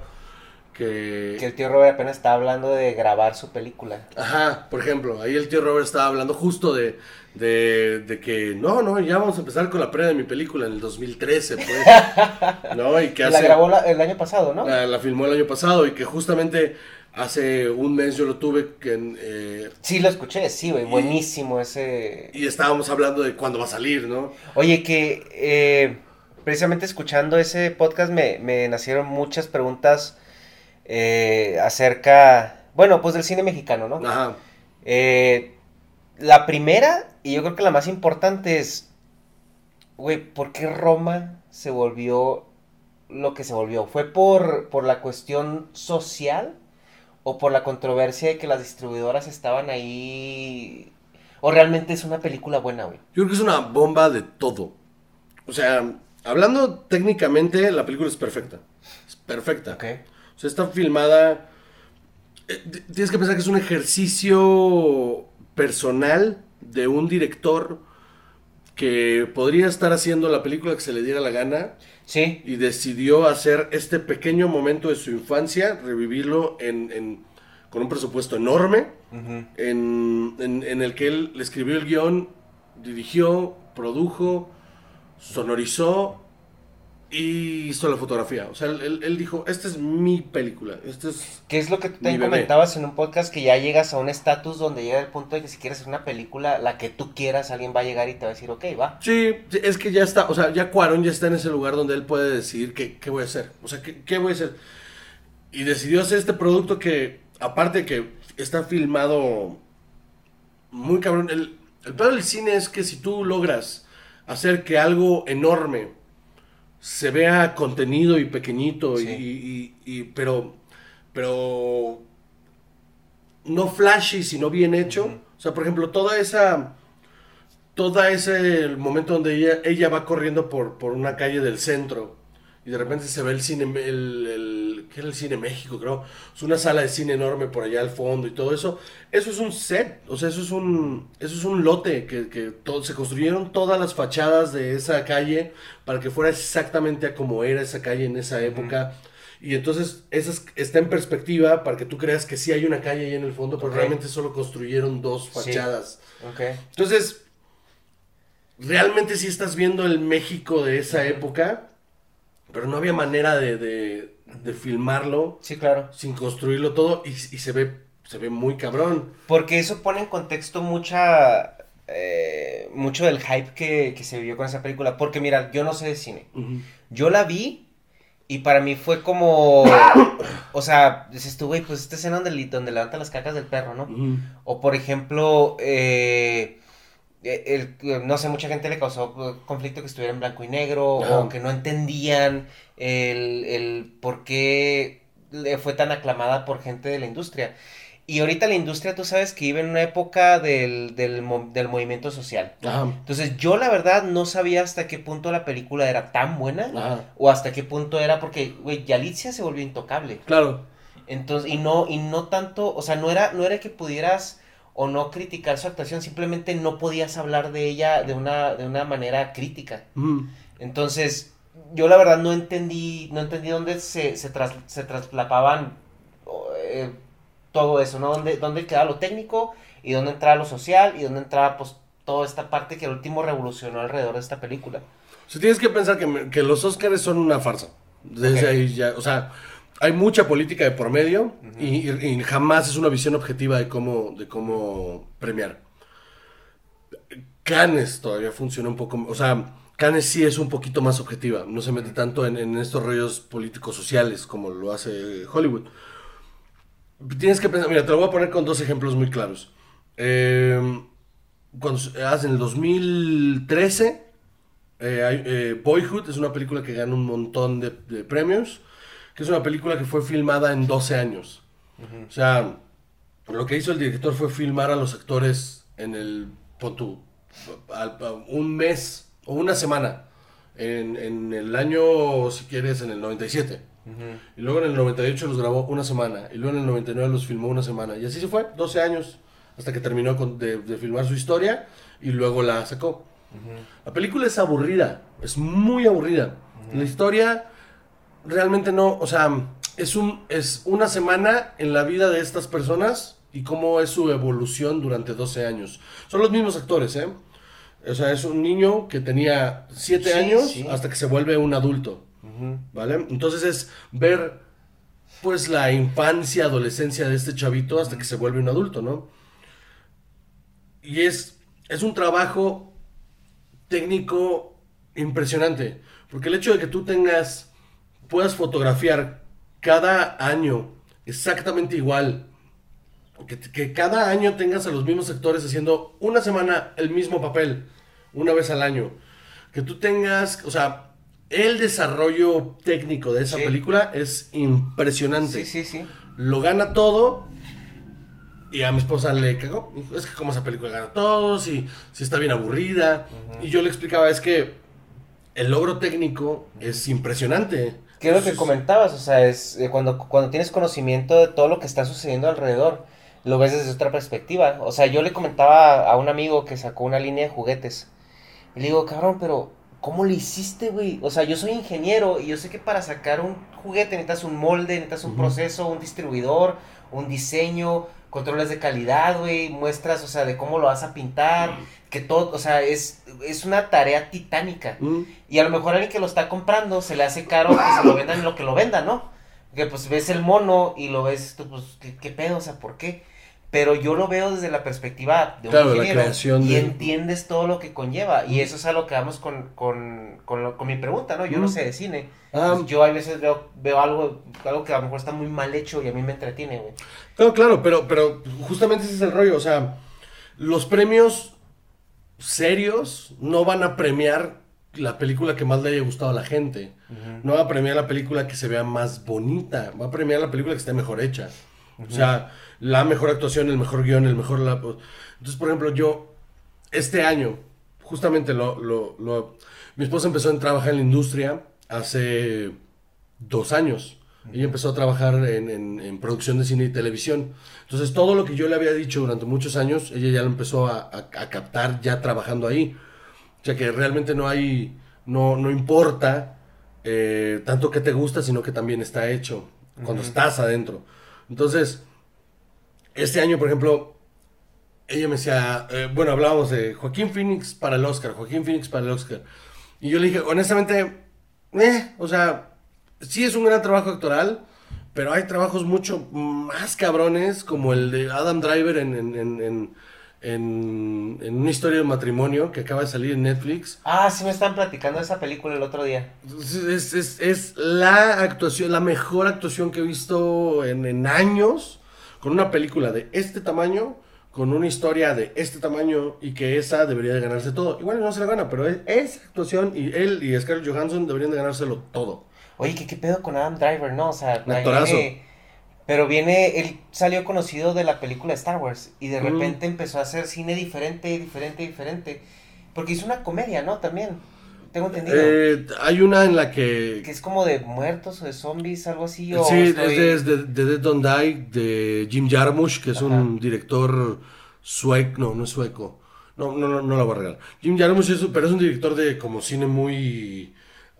que... Que el tío Robert apenas está hablando de grabar su película. Ajá, por ejemplo, ahí el tío Robert estaba hablando justo de, de, de que, no, no, ya vamos a empezar con la pre de mi película en el 2013, pues. ¿No? Y que La hace... grabó la- el año pasado, ¿no? La, la filmó el año pasado y que justamente hace un mes yo lo tuve que, eh, Sí, lo escuché, sí, güey, buenísimo ese... y estábamos hablando de cuándo va a salir, ¿no? Oye, que eh, precisamente escuchando ese podcast me, me nacieron muchas preguntas eh, acerca, bueno, pues del cine mexicano, ¿no? Ajá. Eh, la primera, y yo creo que la más importante es, güey, ¿por qué Roma se volvió lo que se volvió? ¿Fue por, por la cuestión social o por la controversia de que las distribuidoras estaban ahí? ¿O realmente es una película buena, güey? Yo creo que es una bomba de todo. O sea, hablando técnicamente, la película es perfecta. Es perfecta. Ok. O sea, está filmada. eh, Tienes que pensar que es un ejercicio personal de un director que podría estar haciendo la película que se le diera la gana Sí, y decidió hacer este pequeño momento de su infancia, revivirlo en, en- con un presupuesto enorme, en, en- en el que él le escribió el guion, dirigió, produjo, sonorizó y hizo la fotografía. O sea, él, dijo, esta es mi película, esta es... ¿Qué es lo que tú bebé. comentabas en un podcast? Que ya llegas a un estatus donde llega el punto de que si quieres hacer una película, la que tú quieras, alguien va a llegar y te va a decir, ok, va. Sí, sí, es que ya está, o sea, ya Cuarón ya está en ese lugar donde él puede decidir qué, qué voy a hacer. O sea, qué, qué voy a hacer. Y decidió hacer este producto que, aparte de que está filmado muy cabrón, el, el peor del cine es que si tú logras hacer que algo enorme se vea contenido y pequeñito, y, Sí. y- y- pero, pero no flashy, sino bien hecho. O sea, por ejemplo, toda esa toda ese el momento donde ella, ella va corriendo por, por una calle del centro y de repente se ve el cine, el, el- ¿qué era el cine México, creo? Es una sala de cine enorme por allá al fondo y todo eso. Eso es un set, o sea, eso es un, eso es un lote que, que to- se construyeron todas las fachadas de esa calle para que fuera exactamente a como era esa calle en esa época. Y entonces eso es- está en perspectiva para que tú creas que sí hay una calle ahí en el fondo, pero realmente solo construyeron dos Sí. fachadas. Ok. Entonces, realmente sí estás viendo el México de esa época, pero no había manera de, de- de filmarlo Sí, claro. sin construirlo todo y, y se ve se ve muy cabrón. Porque eso pone en contexto mucha. eh, mucho del hype que, que se vivió con esa película. Porque mira, yo no sé de cine. Yo la vi y para mí fue como. o sea, dices tú, güey, pues esta escena donde, donde levanta las cacas del perro, ¿no? O por ejemplo, eh, el, el- no sé, mucha gente le causó eh, conflicto que estuviera en blanco y negro Ajá. o que no entendían el, el por qué fue tan aclamada por gente de la industria. Y ahorita la industria, tú sabes que vive en una época del, del, mo- del movimiento social. Ajá. Entonces yo la verdad no sabía hasta qué punto la película era tan buena Ajá. o hasta qué punto era porque, güey, Yalitza se volvió intocable. Claro. Entonces, y no, y no tanto, o sea, no era, no era que pudieras o no criticar su actuación, simplemente no podías hablar de ella de una, de una manera crítica. Ujú. Entonces, yo la verdad no entendí, no entendí dónde se, se, tras- se traslapaban eh, todo eso, ¿no? Dónde, dónde quedaba lo técnico y dónde entraba lo social y dónde entraba, pues, toda esta parte que al último revolucionó alrededor de esta película. O sea, tienes que pensar que, que los Óscares son una farsa. Desde ahí ya, o sea, hay mucha política de por medio y, y- y jamás es una visión objetiva de cómo, de cómo premiar. Cannes todavía funciona un poco, o sea, Cannes sí es un poquito más objetiva, no se mete tanto en, en estos rollos políticos sociales como lo hace Hollywood. Tienes que pensar, mira, te lo voy a poner con dos ejemplos muy claros. Eh, cuando se- hace en el 2013, eh, hay- eh, Boyhood es una película que gana un montón de, de premios, que es una película que fue filmada en 12 años. O sea, lo que hizo el director fue filmar a los actores en el, pon tú, al- a- un mes o una semana, en, en el año, si quieres, en el 97. Y luego en el 98 los grabó una semana. Y luego en el 99 los filmó una semana. Y así se fue, 12 años. Hasta que terminó con- de, de filmar su historia. Y luego la sacó. La película es aburrida. Es muy aburrida. La historia realmente no. O sea, es, un, es una semana en la vida de estas personas y cómo es su evolución durante 12 años. Son los mismos actores, ¿eh? O sea, es un niño que tenía 7 Sí, años sí. hasta que se vuelve un adulto, ¿vale? Entonces es ver, pues, la infancia, adolescencia de este chavito hasta que se vuelve un adulto, ¿no? Y es, es un trabajo técnico impresionante, porque el hecho de que tú tengas, puedas fotografiar cada año exactamente igual, que, que cada año tengas a los mismos actores haciendo una semana el mismo papel, una vez al año, que tú tengas, o sea, el desarrollo técnico de esa Sí. película es impresionante. Sí, sí, sí. Lo gana todo. Y a mi esposa le cagó. Es que como esa película gana todo, si, si está bien aburrida. Y yo le explicaba, es que el logro técnico es impresionante. ¿Qué es lo que comentabas? O sea, es eh, cuando, cuando tienes conocimiento de todo lo que está sucediendo alrededor, lo ves desde otra perspectiva. O sea, yo le comentaba a un amigo que sacó una línea de juguetes. Y le digo, cabrón, pero ¿cómo le hiciste, güey? O sea, yo soy ingeniero y yo sé que para sacar un juguete necesitas un molde, necesitas un Ujú. proceso, un distribuidor, un diseño, controles de calidad, güey, muestras, o sea, de cómo lo vas a pintar, que todo, o sea, es, es una tarea titánica. mm, Y a lo mejor alguien que lo está comprando se le hace caro que se lo vendan en lo que lo vendan, ¿no? Que pues ves el mono y lo ves, tú, pues, ¿qué, qué pedo? O sea, ¿por qué? Pero yo lo veo desde la perspectiva de un Claro, la ingeniero creación y de- entiendes todo lo que conlleva. Y eso es a lo que vamos con, con, con, lo- con mi pregunta, ¿no? Yo no sé de cine. Ah. Pues, yo a veces veo, veo algo, algo que a lo mejor está muy mal hecho y a mí me entretiene, güey. No, claro, pero, pero justamente ese es el rollo. O sea, los premios serios no van a premiar la película que más le haya gustado a la gente. No va a premiar la película que se vea más bonita. Va a premiar la película que esté mejor hecha. O sea, la mejor actuación, el mejor guion, el mejor... la- Entonces, por ejemplo, yo, este año, justamente lo, lo, lo- Mi esposa empezó a trabajar en la industria hace dos años. Ella empezó a trabajar en, en- en producción de cine y televisión. Entonces, todo lo que yo le había dicho durante muchos años, ella ya lo empezó a, a- a captar ya trabajando ahí. O sea, que realmente no hay, no, no importa eh, tanto que te gusta, sino que también está hecho cuando estás adentro. Entonces, este año, por ejemplo, ella me decía, eh, bueno, hablábamos de Joaquín Phoenix para el Oscar, Joaquín Phoenix para el Oscar. Y yo le dije, honestamente, eh, o sea, sí es un gran trabajo actoral, pero hay trabajos mucho más cabrones, como el de Adam Driver en, en- en una historia de matrimonio que acaba de salir en Netflix. Ah, sí me estaban platicando de esa película el otro día. Es, es- es la actuación, la mejor actuación que he visto en, en años con una película de este tamaño, con una historia de este tamaño y que esa debería de ganarse todo. Igual no se la gana, pero es, esa actuación y él y Scarlett Johansson deberían de ganárselo todo. Oye, ¿qué, qué pedo con Adam Driver, no? O sea, actorazo. Pero viene, él salió conocido de la película Star Wars y de Mm. repente empezó a hacer cine diferente, diferente, diferente. Porque hizo una comedia, ¿no? También, tengo entendido. Eh, hay una en la que... que es como de muertos o de zombies, algo así. O Sí, estoy- es de, de- de Dead Don't Die, de Jim Jarmusch, que es un director sueco, no, no es sueco, no, no, no, no la voy a regalar. Jim Jarmusch es, pero es un director de como cine muy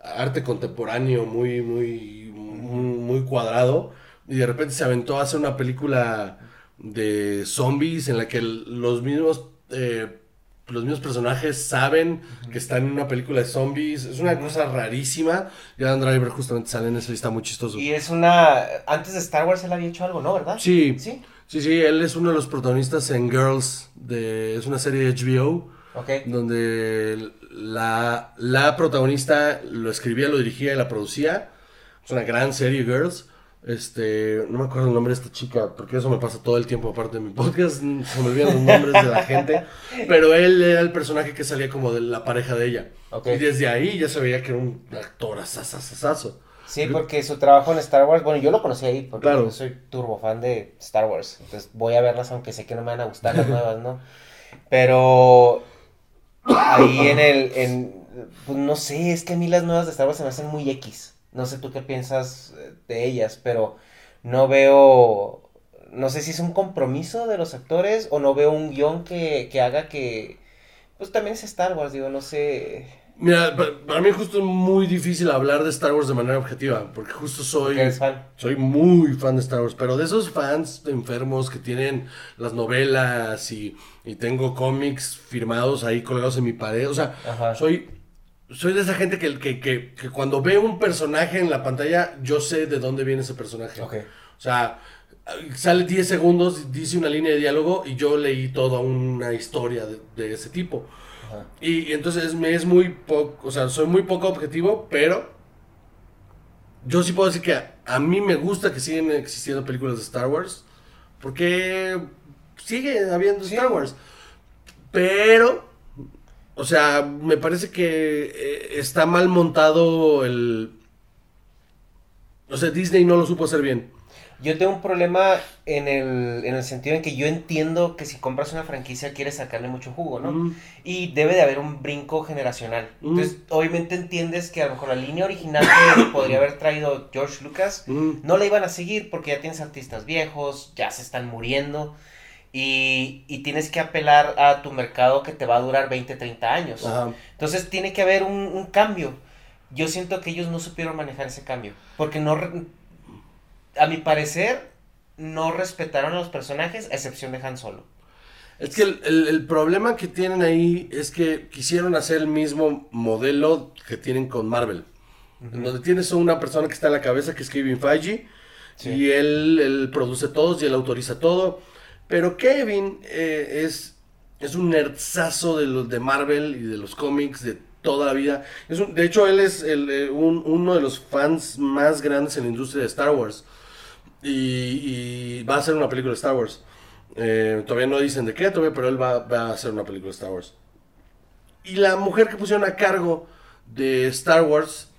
arte contemporáneo, muy, muy, muy, muy cuadrado, y de repente se aventó a hacer una película de zombies en la que los mismos... eh, los mismos personajes saben que están en una película de zombies. Es una cosa rarísima. Y Adam Driver justamente sale en eso y está muy chistoso. Y es una... Antes de Star Wars él había hecho algo, ¿no? ¿Verdad? Sí, Sí. sí, sí, él es uno de los protagonistas en Girls, de, es una serie de HBO, donde la, la protagonista lo escribía, lo dirigía y la producía. Es una gran serie, Girls. Este, no me acuerdo el nombre de esta chica, porque eso me pasa todo el tiempo aparte de mi podcast, se me olvidan los nombres de la gente, pero él era el personaje que salía como de la pareja de ella. Y desde ahí ya se veía que era un actor asasasasazo. Sí, porque su trabajo en Star Wars, bueno, yo lo conocí ahí porque Claro. yo soy turbo fan de Star Wars. Entonces voy a verlas aunque sé que no me van a gustar las nuevas, ¿no? Pero ahí en el, en, pues no sé, es que a mí las nuevas de Star Wars se me hacen muy X. No sé tú qué piensas eh, de ellas, pero no veo, no sé si es un compromiso de los actores o no veo un guion que, que haga que, pues también es Star Wars, digo, no sé. Mira, pa- para mí justo es muy difícil hablar de Star Wars de manera objetiva, porque justo soy, ¿Eres fan? soy muy fan de Star Wars, pero de esos fans enfermos que tienen las novelas y, y tengo cómics firmados ahí colgados en mi pared, o sea, Ajá. soy, soy de esa gente que, que, que, que cuando veo un personaje en la pantalla, yo sé de dónde viene ese personaje. Ok. O sea, sale 10 segundos, dice una línea de diálogo y yo leí toda una historia de, de ese tipo. Ajá. Y, y entonces me es muy poco, o sea, soy muy poco objetivo, pero yo sí puedo decir que a, a mí me gusta que siguen existiendo películas de Star Wars, porque sigue habiendo Sí. Star Wars. Pero, o sea, me parece que eh, está mal montado el... O sea, Disney no lo supo hacer bien. Yo tengo un problema en el, en el sentido en que yo entiendo que si compras una franquicia quieres sacarle mucho jugo, ¿no? Y debe de haber un brinco generacional. Entonces, obviamente entiendes que a lo mejor la línea original que podría haber traído George Lucas no la iban a seguir porque ya tienes artistas viejos, ya se están muriendo y, y tienes que apelar a tu mercado que te va a durar 20, 30 años. Ajá. Entonces tiene que haber un, un cambio. Yo siento que ellos no supieron manejar ese cambio. Porque no, a mi parecer, no respetaron a los personajes, a excepción de Han Solo. Es que el, el- el problema que tienen ahí es que quisieron hacer el mismo modelo que tienen con Marvel. En donde tienes una persona que está en la cabeza, que es Kevin Feige, Sí. y él, él produce todos y él autoriza todo. Pero Kevin eh, es, es un nerdzazo de los de Marvel y de los cómics de toda la vida. Es un- de hecho, él es el, eh, un- uno de los fans más grandes en la industria de Star Wars. Y, y va a hacer una película de Star Wars. Eh, todavía no dicen de qué, todavía, pero él va, va a hacer una película de Star Wars. Y la mujer que pusieron a cargo de Star Wars,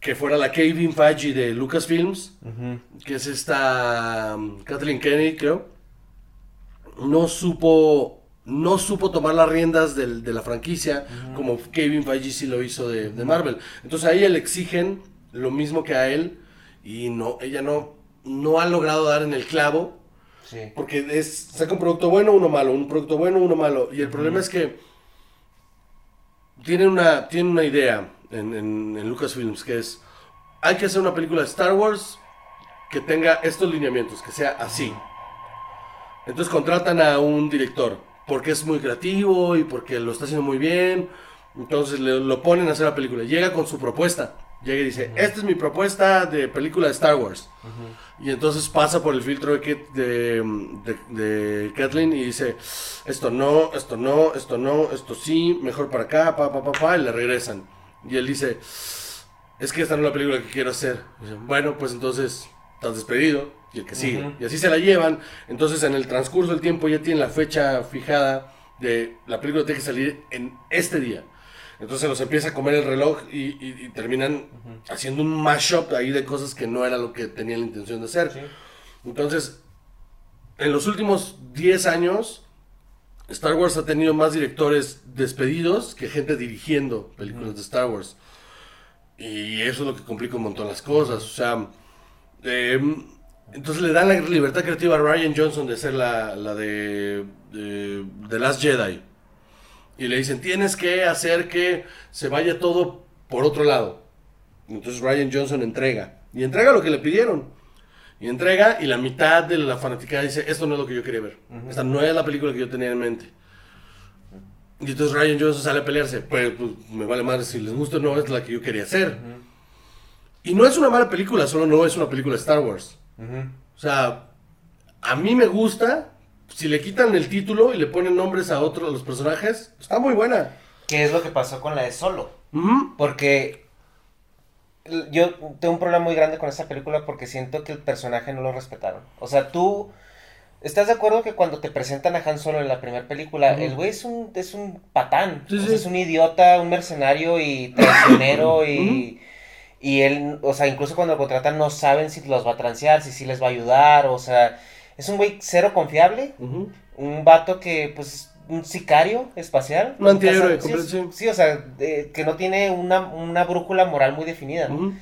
que fuera la Kevin Feige de Lucasfilms, que es esta um, Kathleen Kennedy, creo, no supo, no supo tomar las riendas del- de la franquicia como Kevin Feige sí lo hizo de, de Marvel. Entonces a ella le exigen lo mismo que a él y no, ella no, no ha logrado dar en el clavo Sí. porque es, saca un producto bueno, uno malo, un producto bueno, uno malo. Y el problema es que tienen una, tienen una idea en, en, en Lucasfilms que es, hay que hacer una película de Star Wars que tenga estos lineamientos, que sea así. Entonces contratan a un director, porque es muy creativo y porque lo está haciendo muy bien. Entonces le, lo ponen a hacer la película. Llega con su propuesta. Llega y dice, esta es mi propuesta de película de Star Wars. Y entonces pasa por el filtro de, Kit- de, de- de Kathleen y dice, esto no, esto no, esto no, esto sí, mejor para acá, pa, pa, pa, pa, y le regresan. Y él dice, es que esta no es la película que quiero hacer. Dice, bueno, pues entonces estás despedido y el que sigue. Y así se la llevan. Entonces en el transcurso del tiempo ya tienen la fecha fijada de la película tiene que salir en este día. Entonces los empieza a comer el reloj y, y- y terminan haciendo un mashup ahí de cosas que no era lo que tenían la intención de hacer. Sí. Entonces, en los últimos 10 años, Star Wars ha tenido más directores despedidos que gente dirigiendo películas de Star Wars. Y eso es lo que complica un montón las cosas. O sea, em, entonces le dan la libertad creativa a Ryan Johnson de hacer la, la de, de The Last Jedi. Y le dicen, tienes que hacer que se vaya todo por otro lado. Entonces Ryan Johnson entrega. Y entrega lo que le pidieron. Y entrega y la mitad de la fanaticada dice, esto no es lo que yo quería ver. Esta no es la película que yo tenía en mente. Y entonces Ryan Johnson sale a pelearse. Pues, pues, me vale madre si les gusta o no, es la que yo quería hacer. Y no es una mala película, solo no es una película de Star Wars. O sea, a mí me gusta. Si le quitan el título y le ponen nombres a otros los personajes, está muy buena. ¿Qué es lo que pasó con la de Solo? Porque yo tengo un problema muy grande con esa película porque siento que el personaje no lo respetaron. O sea, tú estás de acuerdo que cuando te presentan a Han Solo en la primera película, el güey es un, es un patán, Sí, o sea, sí. es un idiota, un mercenario y traicionero y, y él, o sea, incluso cuando lo contratan no saben si los va a transear, si sí les va a ayudar, o sea, es un güey cero confiable, un vato que, pues, un sicario espacial. Un antihéroe, sí, sí. sí, o sea, que no tiene una, una brújula moral muy definida. ¿no? Ujú.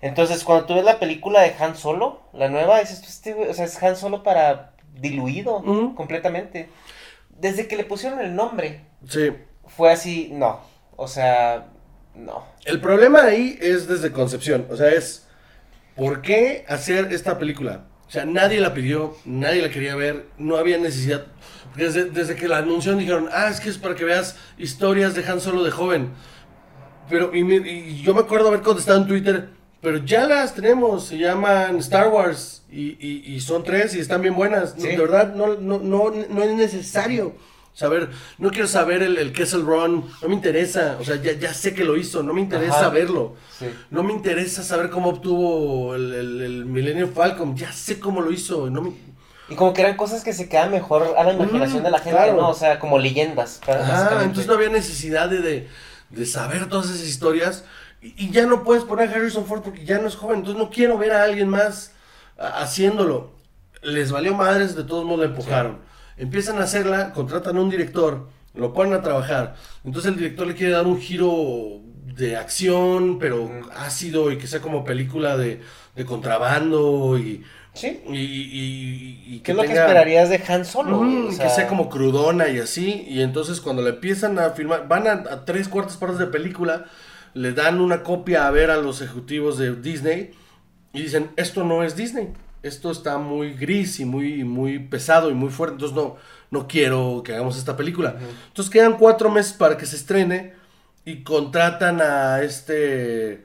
Entonces, cuando tú ves la película de Han Solo, la nueva, dices, pues, este güey, o sea, es Han Solo para diluido completamente. Desde que le pusieron el nombre, Sí. fue así, no. O sea, no. El problema ahí es desde concepción. O sea, es. ¿Por qué hacer esta película? O sea, nadie la pidió, nadie la quería ver, no había necesidad. Desde, desde que la anunciaron dijeron, ah, es que es para que veas historias de Han Solo de joven. Pero, y, me- y yo me acuerdo haber contestado en Twitter, pero ya las tenemos, se llaman Star Wars y, y- y son tres y están bien buenas. Sí. De verdad, no, no, no, no es necesario saber, no quiero saber el, el Kessel Run, no me interesa, o sea, ya, ya sé que lo hizo, no me interesa Ajá. verlo. Sí. No me interesa saber cómo obtuvo el, el, el Millennium Falcon, ya sé cómo lo hizo, no me... Y como que eran cosas que se quedan mejor a la imaginación Mm, de la gente, claro. ¿no? O sea, como leyendas. Ah, entonces no había necesidad de, de, de saber todas esas historias. Y, y ya no puedes poner a Harrison Ford porque ya no es joven. Entonces no quiero ver a alguien más a- haciéndolo. Les valió madres, de todos modos la empujaron. Empiezan a hacerla, contratan a un director, lo ponen a trabajar. Entonces el director le quiere dar un giro de acción, pero ácido y que sea como película de, de contrabando y, Sí. y, y- y- y ¿Qué es lo que esperarías de Han Solo? que sea, sea como crudona y así. Y entonces cuando le empiezan a filmar, van a, a tres cuartas partes de película, le dan una copia a ver a los ejecutivos de Disney y dicen, esto no es Disney. Esto está muy gris y muy, muy pesado y muy fuerte. Entonces no, no quiero que hagamos esta película. Entonces quedan cuatro meses para que se estrene y contratan a este...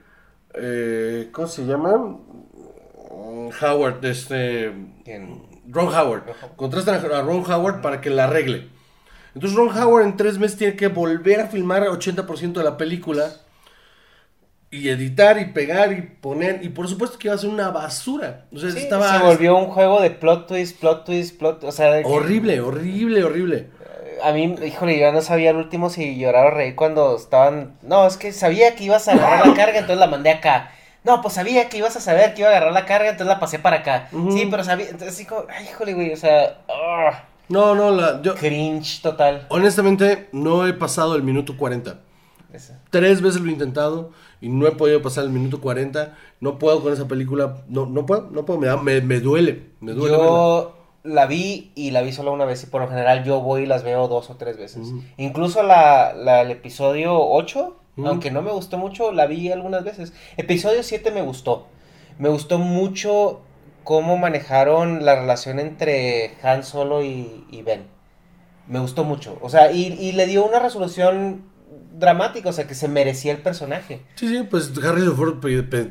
eh, ¿Cómo se llama? Howard, este... ¿quién? Ron Howard. Contrastan a Ron Howard para que la arregle. Entonces Ron Howard en tres meses tiene que volver a filmar el 80% de la película. Y editar y pegar y poner. Y por supuesto que iba a ser una basura. O sea, Sí, estaba se volvió un juego de plot twist, plot twist, plot O sea, que- horrible, horrible, horrible. A mí, híjole, yo no sabía el último si llorar o reír cuando estaban. No, es que sabía que ibas a agarrar la carga, entonces la mandé acá. No, pues sabía que ibas a saber que iba a agarrar la carga, entonces la pasé para acá. Sí, pero sabía. Entonces, como, ay, híjole, güey, o sea, ah, No, no, la, yo cringe total. honestamente no he pasado el minuto 40. Esa. Tres veces lo he intentado y no he podido pasar el minuto 40. No puedo con esa película. No, no puedo, no puedo. Me, da- me, me duele. Me duele. Yo la vi y la vi solo una vez y por lo general yo voy y las veo dos o tres veces. Incluso la, la- el episodio 8, Ujú. aunque no me gustó mucho, la vi algunas veces. Episodio 7 me gustó. Me gustó mucho cómo manejaron la relación entre Han Solo y, y Ben. Me gustó mucho. O sea, y, y le dio una resolución dramática, o sea, que se merecía el personaje. Sí, sí, pues Harrison Ford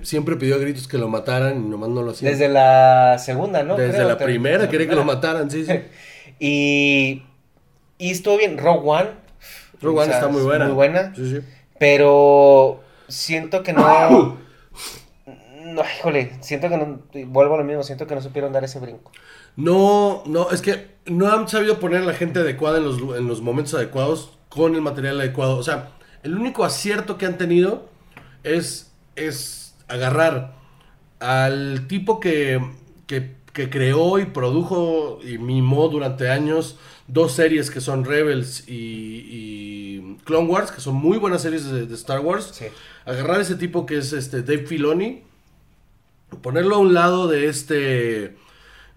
siempre pidió a gritos que lo mataran y nomás no lo hacía. Desde la segunda, ¿no? Desde Creo, la primera quería que lo mataran, sí, sí. Y, y estuvo bien. Rogue One. Rogue o One sea, está muy buena. Muy buena. Sí, sí. Pero siento que no. No, híjole, siento que no. Vuelvo a lo mismo, siento que no supieron dar ese brinco. No, no, es que no han sabido poner a la gente adecuada en los, en los momentos adecuados con el material adecuado. O sea, el único acierto que han tenido es, es agarrar al tipo que, que, que creó y produjo y mimó durante años dos series que son Rebels y, y Clone Wars, que son muy buenas series de, de Star Wars. Sí. Agarrar ese tipo que es este Dave Filoni, ponerlo a un lado de este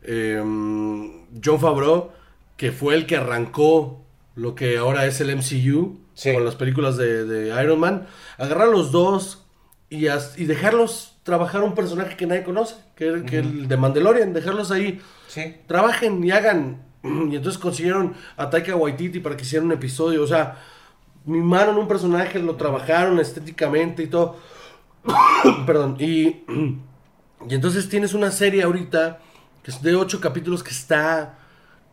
em, John Favreau, que fue el que arrancó lo que ahora es el MCU Sí. con las películas de, de Iron Man, agarrar los dos y, as- y dejarlos trabajar un personaje que nadie conoce, que, que el de Mandalorian, dejarlos ahí, Sí. trabajen y hagan. Y entonces consiguieron a Taika Waititi para que hiciera un episodio, o sea, mimaron un personaje, lo trabajaron estéticamente y todo. Perdón, y, y entonces tienes una serie ahorita que es de ocho capítulos que está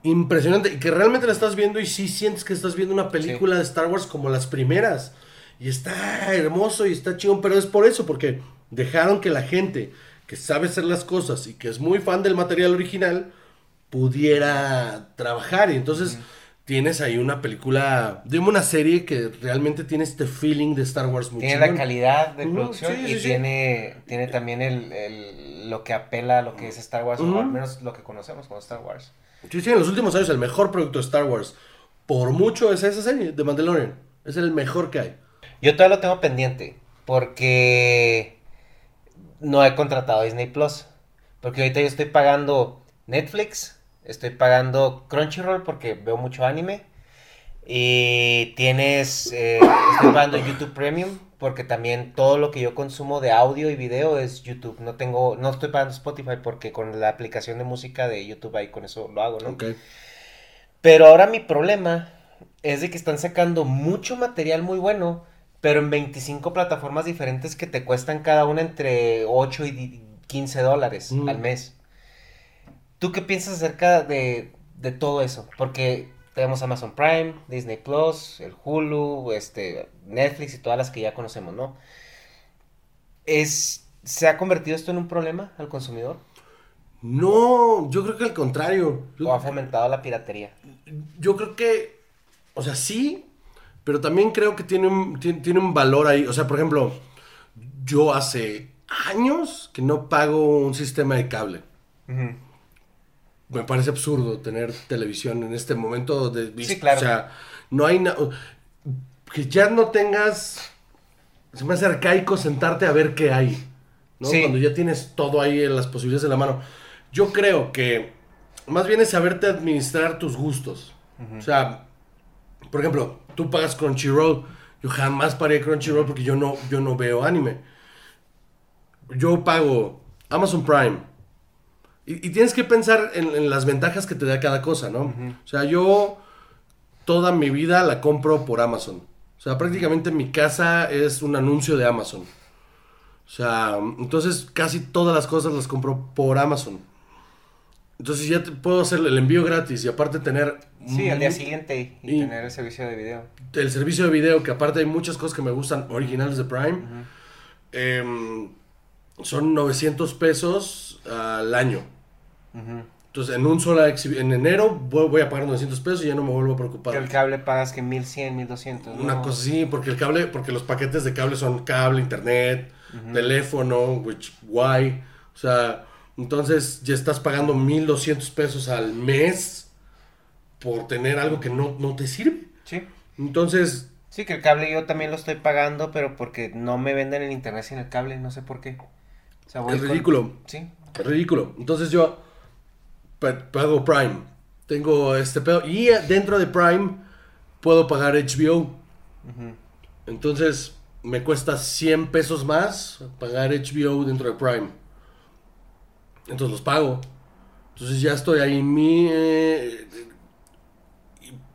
impresionante y que realmente la estás viendo y sí sientes que estás viendo una película de Star Wars como las primeras. Y está hermoso y está chingón, pero es por eso, porque dejaron que la gente que sabe hacer las cosas y que es muy fan del material original pudiera trabajar. Y entonces tienes ahí una película, dime una serie que realmente tiene este feeling de Star Wars Tiene la calidad de producción sí, y sí, sí. tiene, tiene también el, el- lo que apela a lo que es Star Wars, o al menos lo que conocemos como Star Wars. Sí, sí, en los últimos años el mejor producto de Star Wars, por mucho, es esa serie, de Mandalorian. Es el mejor que hay. Yo todavía lo tengo pendiente porque no he contratado a Disney Plus. Porque ahorita yo estoy pagando Netflix, estoy pagando Crunchyroll porque veo mucho anime Y tienes, eh, estoy pagando YouTube Premium porque también todo lo que yo consumo de audio y video es YouTube. No tengo, no estoy pagando Spotify porque con la aplicación de música de YouTube ahí con eso lo hago, ¿no? Ok. Pero ahora mi problema es de que están sacando mucho material muy bueno, pero en 25 plataformas diferentes que te cuestan cada una entre 8 y di- 15 dólares Mm. al mes. ¿Tú qué piensas acerca de, de todo eso? Porque tenemos Amazon Prime, Disney Plus, el Hulu, este, Netflix y todas las que ya conocemos, ¿no? Es, ¿Se ha convertido esto en un problema al consumidor? No, yo creo que al contrario. ¿O ha fomentado la piratería? yo creo que, o sea, sí, pero también creo que tiene un, tiene, tiene un valor ahí. O sea, por ejemplo, yo hace años que no pago un sistema de cable. Me parece absurdo tener televisión en este momento de Sí, claro. O sea, no hay nada. Que ya no tengas. Se me hace arcaico sentarte a ver qué hay. ¿no? Sí. Cuando ya tienes todo ahí en las posibilidades en la mano. Yo creo que más bien es saberte administrar tus gustos. O sea, por ejemplo, tú pagas Crunchyroll. Yo jamás paré Crunchyroll porque yo no, yo no veo anime. Yo pago Amazon Prime. Y, y tienes que pensar en, en las ventajas que te da cada cosa, ¿no? O sea, yo toda mi vida la compro por Amazon. O sea, prácticamente mi casa es un anuncio de Amazon. O sea, entonces casi todas las cosas las compro por Amazon. Entonces ya te puedo hacer el envío gratis y aparte tener Sí, al día siguiente y, y- tener el servicio de video. el servicio de video, que aparte hay muchas cosas que me gustan originales de Prime. Em, son 900 pesos al año. Entonces, en un exhibi- en enero voy, voy a pagar 900 pesos y ya no me vuelvo a preocupar. Pero el cable pagas que 1100, 1200. ¿no? Una cosa así, porque el cable, porque los paquetes de cable son cable, internet, teléfono, which, Wi, o sea, entonces ya estás pagando 1200 pesos al mes por tener algo que no, no te sirve. Sí. Entonces, Sí, que el cable yo también lo estoy pagando, pero porque no me venden el internet sin el cable, no sé por qué. O sea, voy es con- ridículo. Sí. Ridículo. Entonces yo pa- pago Prime. Tengo este pedo. Y dentro de Prime puedo pagar HBO. Entonces me cuesta 100 pesos más pagar HBO dentro de Prime. Entonces los pago. Entonces ya estoy ahí en mi... eh,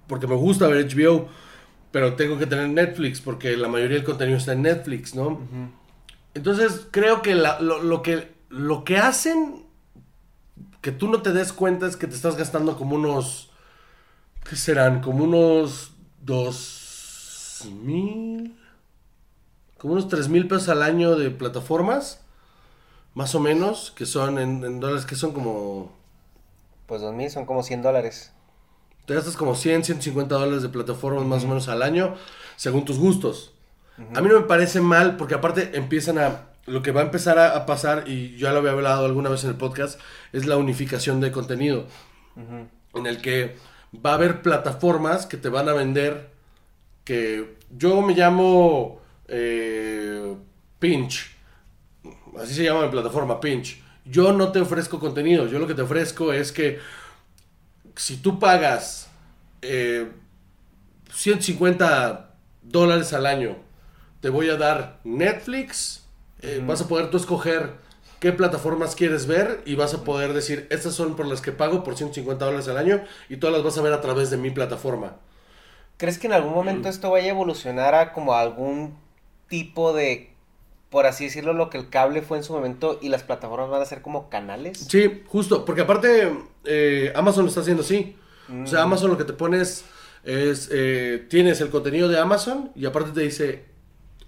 porque me gusta ver HBO. Pero tengo que tener Netflix porque la mayoría del contenido está en Netflix, ¿no? Entonces creo que la- lo, lo que lo que hacen que tú no te des cuenta es que te estás gastando como unos ¿qué serán? Como unos dos mil como unos tres mil pesos al año de plataformas más o menos que son en, en dólares que son como Pues 2000 son como 100 dólares. te gastas como 100 150 dólares de plataformas más o menos al año según tus gustos A mí no me parece mal porque aparte empiezan a... Lo que va a empezar a, a pasar, y ya lo había hablado alguna vez en el podcast, es la unificación de contenido. En el que va a haber plataformas que te van a vender que yo me llamo eh, Pinch. Así se llama mi plataforma, Pinch. Yo no te ofrezco contenido. Yo lo que te ofrezco es que si tú pagas eh, 150 dólares al año, te voy a dar Netflix. Eh, Vas a poder tú escoger qué plataformas quieres ver y vas a poder decir, estas son por las que pago por 150 dólares al año y todas las vas a ver a través de mi plataforma. ¿Crees que en algún momento esto vaya a evolucionar a como algún tipo de, por así decirlo, lo que el cable fue en su momento y las plataformas van a ser como canales? Sí, justo, porque aparte eh, Amazon lo está haciendo así. O sea, Mm. Amazon lo que te pones es, eh, tienes el contenido de Amazon y aparte te dice,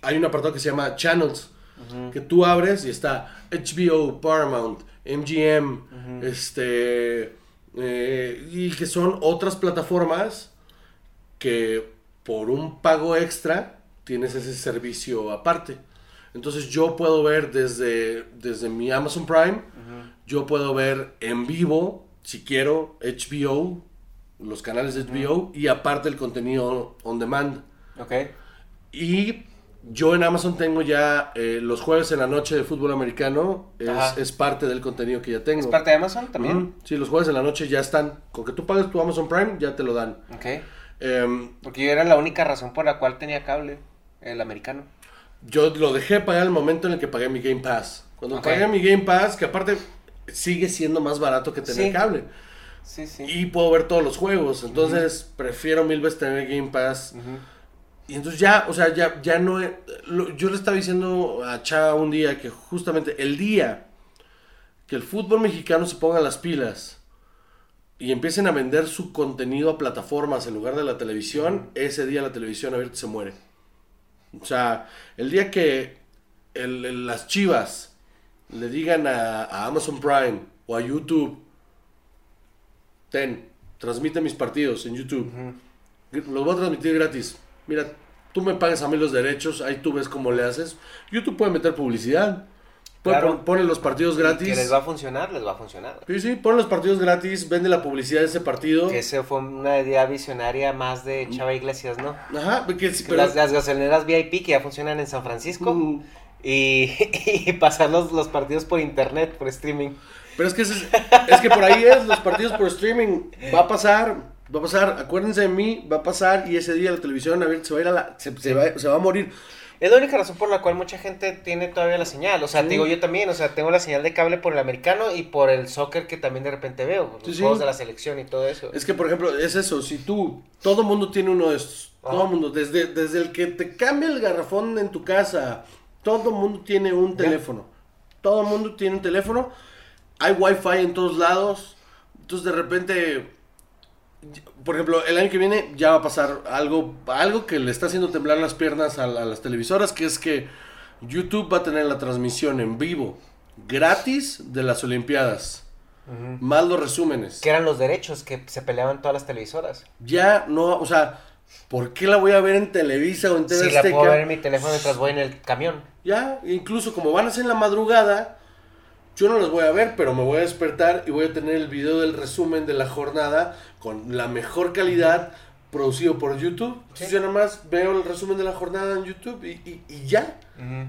hay un apartado que se llama Channels, que tú abres y está HBO, Paramount, MGM, este, eh, y que son otras plataformas que por un pago extra tienes ese servicio aparte. Entonces yo puedo ver desde, desde mi Amazon Prime, yo puedo ver en vivo, si quiero, HBO, los canales de HBO y aparte el contenido on demand. Ok. Y yo en Amazon tengo ya eh, los jueves en la noche de fútbol americano, es, parte del contenido que ya tengo. ¿Es parte de Amazon también? Sí, los jueves en la noche ya están. Con que tú pagues tu Amazon Prime, ya te lo dan. Ok. Em, Porque yo era la única razón por la cual tenía cable, el americano. yo lo dejé pagar el momento en el que pagué mi Game Pass. Cuando Ok. pagué mi Game Pass, que aparte sigue siendo más barato que tener Sí. cable. Sí, sí. Y puedo ver todos los juegos. Entonces, prefiero mil veces tener Game Pass. Ujú. Y entonces ya, o sea, ya, ya no... lo- yo le estaba diciendo a Cha un día que justamente el día que el fútbol mexicano se ponga las pilas y empiecen a vender su contenido a plataformas en lugar de la televisión, ese día la televisión abierta se muere. O sea, el día que el- el- las chivas le digan a, a Amazon Prime o a YouTube, ten, transmite mis partidos en YouTube. Los voy a transmitir gratis. Mira, tú me pagas a mí los derechos, ahí tú ves cómo le haces. YouTube puede meter publicidad. Puede Claro. pon- pone los partidos gratis. Que les va a funcionar, les va a funcionar. Sí, sí, pone los partidos gratis, vende la publicidad de ese partido. Que esa fue una idea visionaria más de Chava Iglesias, ¿no? Ajá, porque pero... Las, las gasolineras VIP que ya funcionan en San Francisco Mm, y, y pasar los, los partidos por internet, por streaming. Pero es que, ese es, es que por ahí es, los partidos por streaming. Va a pasar, va a pasar, acuérdense de mí, va a pasar y ese día la televisión abierta se va a ir a la... Se, se va, se va a morir. Es la única razón por la cual mucha gente tiene todavía la señal. O sea, Sí. te digo yo también, o sea, tengo la señal de cable por el americano y por el soccer que también de repente veo, los Sí, sí. juegos de la selección y todo eso. Es que, por ejemplo, es eso, si tú, todo mundo tiene uno de estos, todo Ajá. mundo, desde, desde el que te cambia el garrafón en tu casa, todo mundo tiene un Ya. teléfono, todo mundo tiene un teléfono, hay wifi en todos lados, entonces de repente, por ejemplo, el año que viene ya va a pasar algo, algo que le está haciendo temblar las piernas a, a las televisoras, que es que YouTube va a tener la transmisión en vivo, gratis, de las Olimpiadas, Ujú. más los resúmenes. Que eran los derechos que se peleaban todas las televisoras. ya no, o sea, ¿por qué la voy a ver en Televisa o en TV Si la Azteca? puedo ver en mi teléfono mientras voy en el camión. Ya, incluso como van a ser en la madrugada, yo no las voy a ver, pero me voy a despertar y voy a tener el video del resumen de la jornada con la mejor calidad producido por YouTube. Entonces yo nada más veo el resumen de la jornada en YouTube y, y- y ya.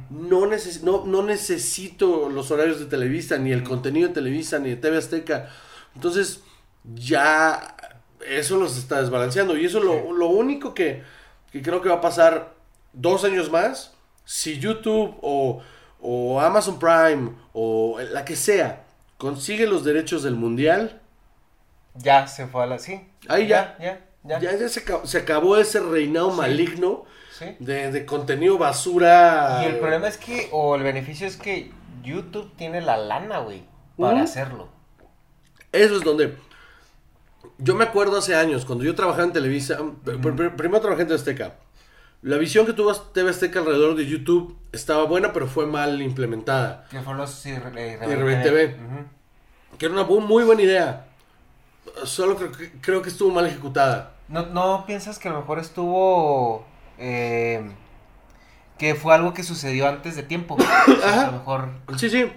No, neces no, no necesito los horarios de Televisa, ni el contenido de Televisa, ni de TV Azteca. Entonces, ya eso los está desbalanceando. Y eso es lo, lo único que, que creo que va a pasar dos años más. Si YouTube o, o Amazon Prime o la que sea consigue los derechos del mundial, Ya se fue a la... Sí. Ahí ya. Ya, ya. ya, ya se, acabó, se acabó ese reinado Sí. maligno Sí. de, de contenido basura. Y el problema es que, o el beneficio es que YouTube tiene la lana, güey, para Ujú. hacerlo. Eso es donde. Yo me acuerdo hace años, cuando yo trabajaba en Televisa. pr- pr- Primero trabajé en Azteca. La visión que tuvo TV Azteca alrededor de YouTube estaba buena, pero fue mal implementada. Que fueron los TV. Que era una muy buena idea. Solo creo que, creo que estuvo mal ejecutada. ¿No, ¿No piensas que a lo mejor estuvo... eh, que fue algo que sucedió antes de tiempo? O sea, Ajá. A lo mejor... Sí, sí.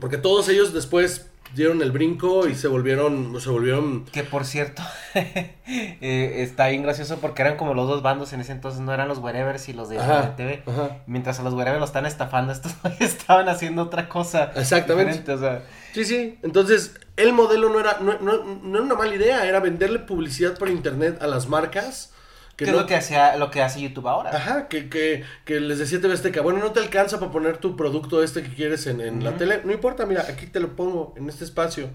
Porque todos ellos después dieron el brinco y se volvieron. Se volvieron. Que por cierto, eh, está bien gracioso porque eran como los dos bandos en ese entonces, no eran los Wherevers y los de Ajá, TV. ajá. Mientras a los Wherevers los están estafando, estos estaban haciendo otra cosa. Exactamente. o sea, Sí, sí. Entonces, el modelo no era, no, no- no era una mala idea, era venderle publicidad por internet a las marcas. Que Que es lo que hacía, lo que hace YouTube ahora. Ajá, que, que, que les decía TV Azteca, bueno, no te alcanza para poner tu producto este que quieres en, en la Ujú. tele. No importa, mira, aquí te lo pongo en este espacio.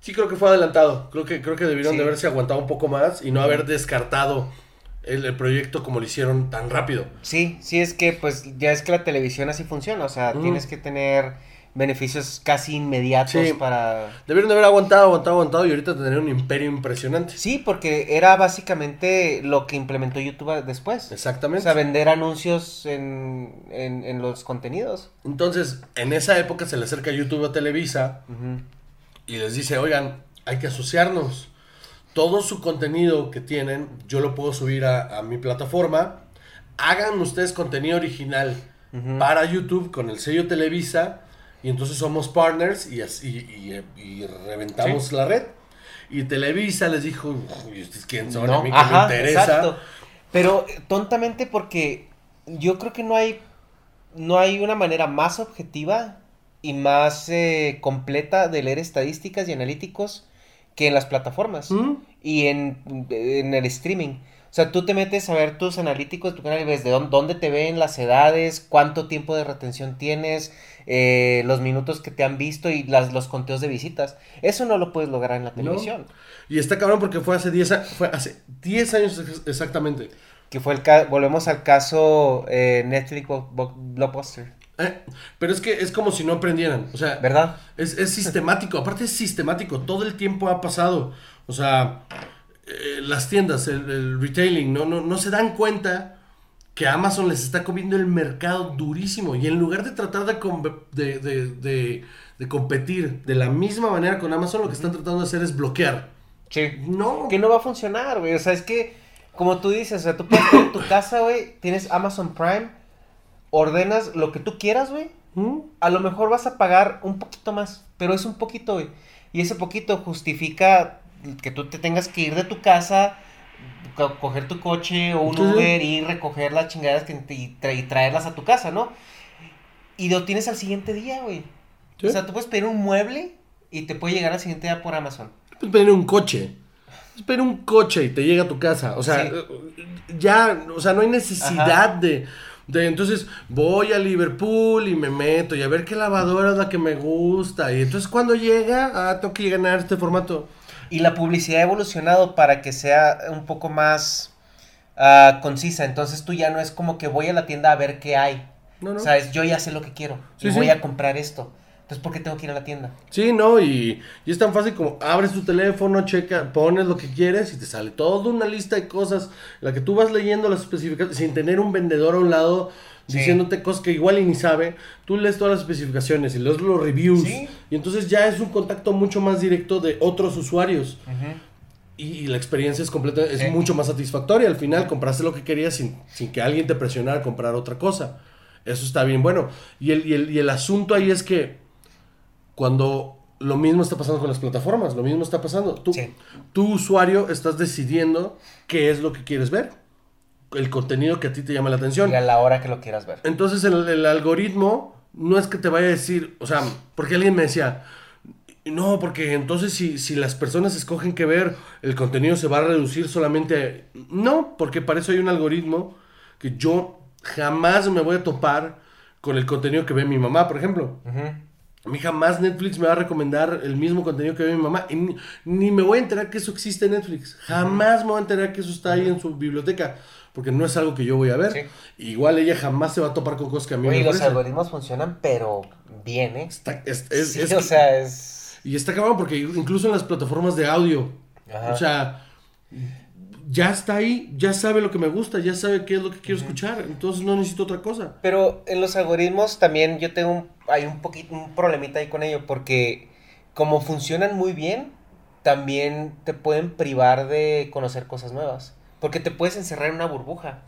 Sí creo que fue adelantado. Creo que, creo que debieron Sí. de haberse aguantado un poco más y no haber descartado el, el proyecto como lo hicieron tan rápido. Sí, sí, es que pues ya es que la televisión así funciona, o sea, tienes que tener beneficios casi inmediatos Sí. para... Debieron de haber aguantado, aguantado, aguantado y ahorita tener un imperio impresionante. Sí, porque era básicamente lo que implementó YouTube después. O Exactamente. sea, vender anuncios en, en, en los contenidos. Entonces, en esa época se le acerca YouTube a Televisa y les dice, oigan, hay que asociarnos. Todo su contenido que tienen, yo lo puedo subir a, a mi plataforma. Hagan ustedes contenido original para YouTube con el sello Televisa y entonces somos partners y, así, y, y reventamos la red. Y Televisa les dijo, "Uy, ¿ustedes quién son? a mí que me interesa. exacto. Pero eh, tontamente porque yo creo que no hay no hay una manera más objetiva y más eh, completa de leer estadísticas y analíticos que en las plataformas ¿Mm? y en, en el streaming. O sea, tú te metes a ver tus analíticos de tu canal y ves de dónde, dónde te ven las edades, cuánto tiempo de retención tienes, eh, los minutos que te han visto y las, los conteos de visitas. Eso no lo puedes lograr en la televisión. Y está cabrón porque fue hace 10 a- fue hace 10 años ex- exactamente. Que fue el volvemos al caso eh, Netflix Blockbuster, Eh, pero es que es como si no aprendieran. O sea, ¿verdad? Es, es sistemático, aparte es sistemático, todo el tiempo ha pasado. O sea, eh, las tiendas, el, el retailing, no, no, no se dan cuenta que Amazon les está comiendo el mercado durísimo. Y en lugar de tratar de, de, de- competir de la misma manera con Amazon, lo que están tratando de hacer es bloquear. Sí. No. Que no va a funcionar, güey. O sea, es que, como tú dices, o sea, tú puedes en tu casa, güey, tienes Amazon Prime, ordenas lo que tú quieras, güey. ¿Mm? A lo mejor vas a pagar un poquito más, pero es un poquito, güey. Y ese poquito justifica que tú te tengas que ir de tu casa, co- coger tu coche o un. Uber y recoger las chingaderas que y, tra- y traerlas a tu casa, ¿no? Y lo tienes al siguiente día, güey. Sí. O sea, tú puedes pedir un mueble y te puede llegar al siguiente día por Amazon. Puedes pedir un coche. Puedes pedir un coche y te llega a tu casa. O sea, Sí. eh, ya, o sea, no hay necesidad de, de. Entonces, voy a Liverpool y me meto y a ver qué lavadora es la que me gusta. Y entonces, cuando llega, ah, tengo que llenar este formato. Y la publicidad ha evolucionado para que sea un poco más ah, concisa. Entonces tú ya no es como que voy a la tienda a ver qué hay. No, no. ¿Sabes? Yo ya sé lo que quiero. Sí, y sí. voy a comprar esto. Entonces, ¿por qué tengo que ir a la tienda? Sí, no, y, y es tan fácil como abres tu teléfono, checa, pones lo que quieres y te sale toda una lista de cosas, la que tú vas leyendo las especificaciones, sin tener un vendedor a un lado Sí. diciéndote cosas que igual y ni sabe, tú lees todas las especificaciones y lees los reviews, Sí. y entonces ya es un contacto mucho más directo de otros usuarios. Y, y la experiencia es completa, es Sí. mucho más satisfactoria. Al final compraste lo que querías sin, sin que alguien te presionara a comprar otra cosa. Eso está bien bueno. Y el, y el, y el asunto ahí es que cuando lo mismo está pasando con las plataformas, lo mismo está pasando. Tú, Sí. tú usuario, estás decidiendo qué es lo que quieres ver. El contenido que a ti te llama la atención. Y a la hora que lo quieras ver. Entonces el, el algoritmo no es que te vaya a decir, o sea, porque alguien me decía, no, porque entonces si, si las personas escogen qué ver, el contenido se va a reducir solamente... a-". No, porque para eso hay un algoritmo que yo jamás me voy a topar con el contenido que ve mi mamá, por ejemplo. Ujú. A mí jamás Netflix me va a recomendar el mismo contenido que ve mi mamá. Y ni, ni me voy a enterar que eso existe en Netflix. Jamás me voy a enterar que eso está ahí en su biblioteca. Porque no es algo que yo voy a ver. Sí. Igual ella jamás se va a topar con cosas que a mí Oye, me los algoritmos funcionan, pero bien, ¿eh? Está- es- es- sí, es o sea, es... Y está cabrón porque incluso en las plataformas de audio. Ajá. O sea, ya está ahí, ya sabe lo que me gusta, ya sabe qué es lo que quiero escuchar. Entonces no necesito otra cosa. Pero en los algoritmos también yo tengo un, hay un poquito, un problemita ahí con ello, porque como funcionan muy bien, también te pueden privar de conocer cosas nuevas. Porque te puedes encerrar en una burbuja.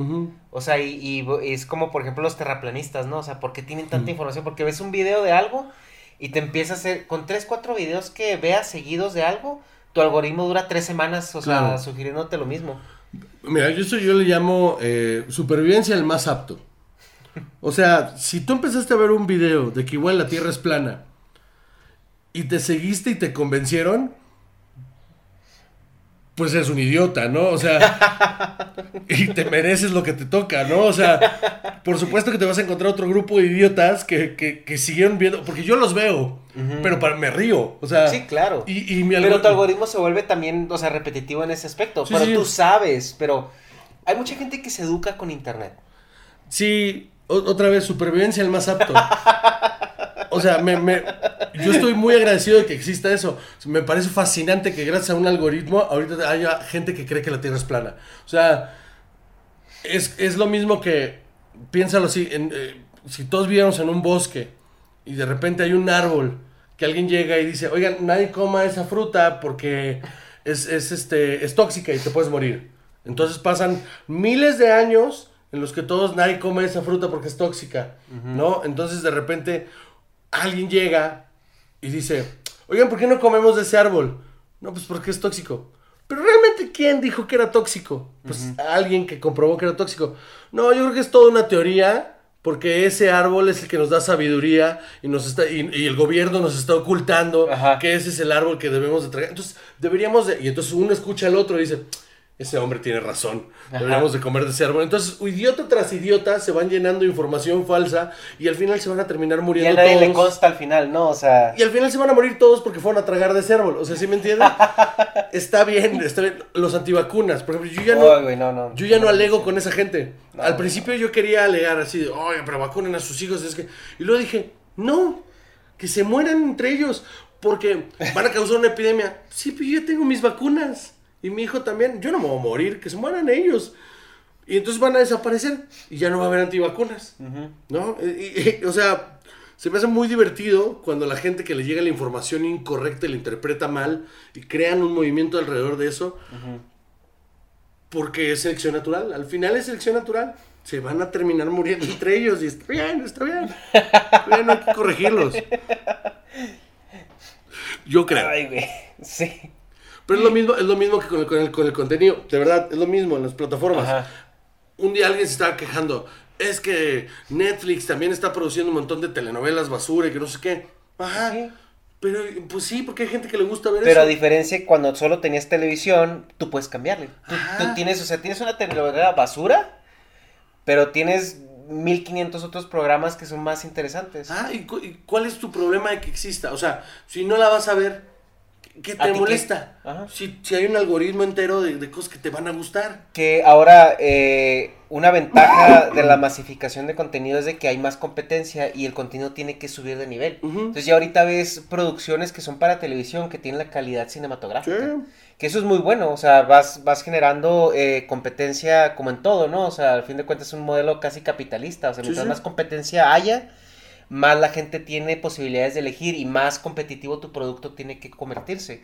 O sea, y, es como por ejemplo los terraplanistas, ¿no? O sea, ¿por qué tienen tanta información? Porque ves un video de algo y te empieza a hacer, con tres, cuatro videos que veas seguidos de algo, tu algoritmo dura tres semanas, o sea, sugiriéndote lo mismo. Mira, yo eso yo le llamo eh, supervivencia el más apto. O sea, si tú empezaste a ver un video de que igual la Tierra es plana y te seguiste y te convencieron, pues eres un idiota, ¿no? O sea, y te mereces lo que te toca, ¿no? O sea, por supuesto que te vas a encontrar otro grupo de idiotas que, que, que siguieron viendo, porque yo los veo, pero para, me río, o sea, Sí, claro. y, y mi Pero tu algoritmo se vuelve también, o sea, repetitivo en ese aspecto. Sí, pero sí. tú sabes, pero hay mucha gente que se educa con internet. Sí, otra vez, supervivencia el más apto. O sea, me, me- yo estoy muy agradecido de que exista eso. Me parece fascinante que gracias a un algoritmo ahorita haya gente que cree que la Tierra es plana. O sea, es, es lo mismo que, piénsalo así, en, eh, si todos viviéramos en un bosque y de repente hay un árbol que alguien llega y dice, oigan, nadie coma esa fruta porque es, es, este, es tóxica y te puedes morir. Entonces pasan miles de años en los que todos nadie come esa fruta porque es tóxica, ¿no? Entonces de repente alguien llega y dice, oigan, ¿por qué no comemos de ese árbol? No, pues porque es tóxico. Pero realmente, ¿quién dijo que era tóxico? Pues alguien que comprobó que era tóxico. No, yo creo que es toda una teoría porque ese árbol es el que nos da sabiduría y nos está y, y el gobierno nos está ocultando Ajá. que ese es el árbol que debemos de tragar. Entonces, deberíamos de y entonces uno escucha al otro y dice, ese hombre tiene razón. Deberíamos de comer de ese árbol. Entonces, idiota tras idiota se van llenando información falsa y al final se van a terminar Y a muriendo nadie le todos. consta al final, ¿no? O sea, Y al final se van a morir todos porque fueron a tragar de ese árbol. O sea, ¿sí me entienden? está bien, está bien. Los antivacunas, por ejemplo, yo ya no, yo ya no alego con esa gente. No, Al principio yo quería alegar así de, oye, pero vacunen a sus hijos. Es que... Y luego dije, no, que se mueran entre ellos porque van a causar una epidemia. Sí, pero yo ya tengo mis vacunas. Y mi hijo también. Yo no me voy a morir, que se mueran ellos. Y entonces van a desaparecer y ya no va a haber antivacunas. ¿No? Y- y- o sea, se me hace muy divertido cuando la gente que le llega la información incorrecta y la interpreta mal y crean un movimiento alrededor de eso. Porque es selección natural. Al final es selección natural. Se van a terminar muriendo entre ellos y está bien, está bien. Bien, no hay que corregirlos. Yo creo. Ay, güey. Sí. Pero es lo mismo, es lo mismo que con el, con el- con el contenido. De verdad, es lo mismo en las plataformas. Ajá. Un día alguien se estaba quejando. Es que Netflix también está produciendo un montón de telenovelas basura y que no sé qué. Ajá. Sí. Pero, pues sí, porque hay gente que le gusta ver Pero a eso. diferencia cuando solo tenías televisión, tú puedes cambiarle. Tú tienes, o sea, tienes una telenovela basura, pero tienes 1500 otros programas que son más interesantes. Ah, ¿y, cu- y cuál es tu problema de que exista? O sea, si no la vas a ver, ¿qué ¿A te molesta? Ajá. Si, si hay un algoritmo entero de, de cosas que te van a gustar. Que ahora eh, una ventaja de la masificación de contenido es de que hay más competencia y el contenido tiene que subir de nivel. Entonces ya ahorita ves producciones que son para televisión que tienen la calidad cinematográfica. Sí. Que eso es muy bueno, o sea, vas, vas generando eh, competencia como en todo, ¿no? O sea, al fin de cuentas es un modelo casi capitalista, o sea, Sí, mientras sí. más competencia haya, más la gente tiene posibilidades de elegir y más competitivo tu producto tiene que convertirse.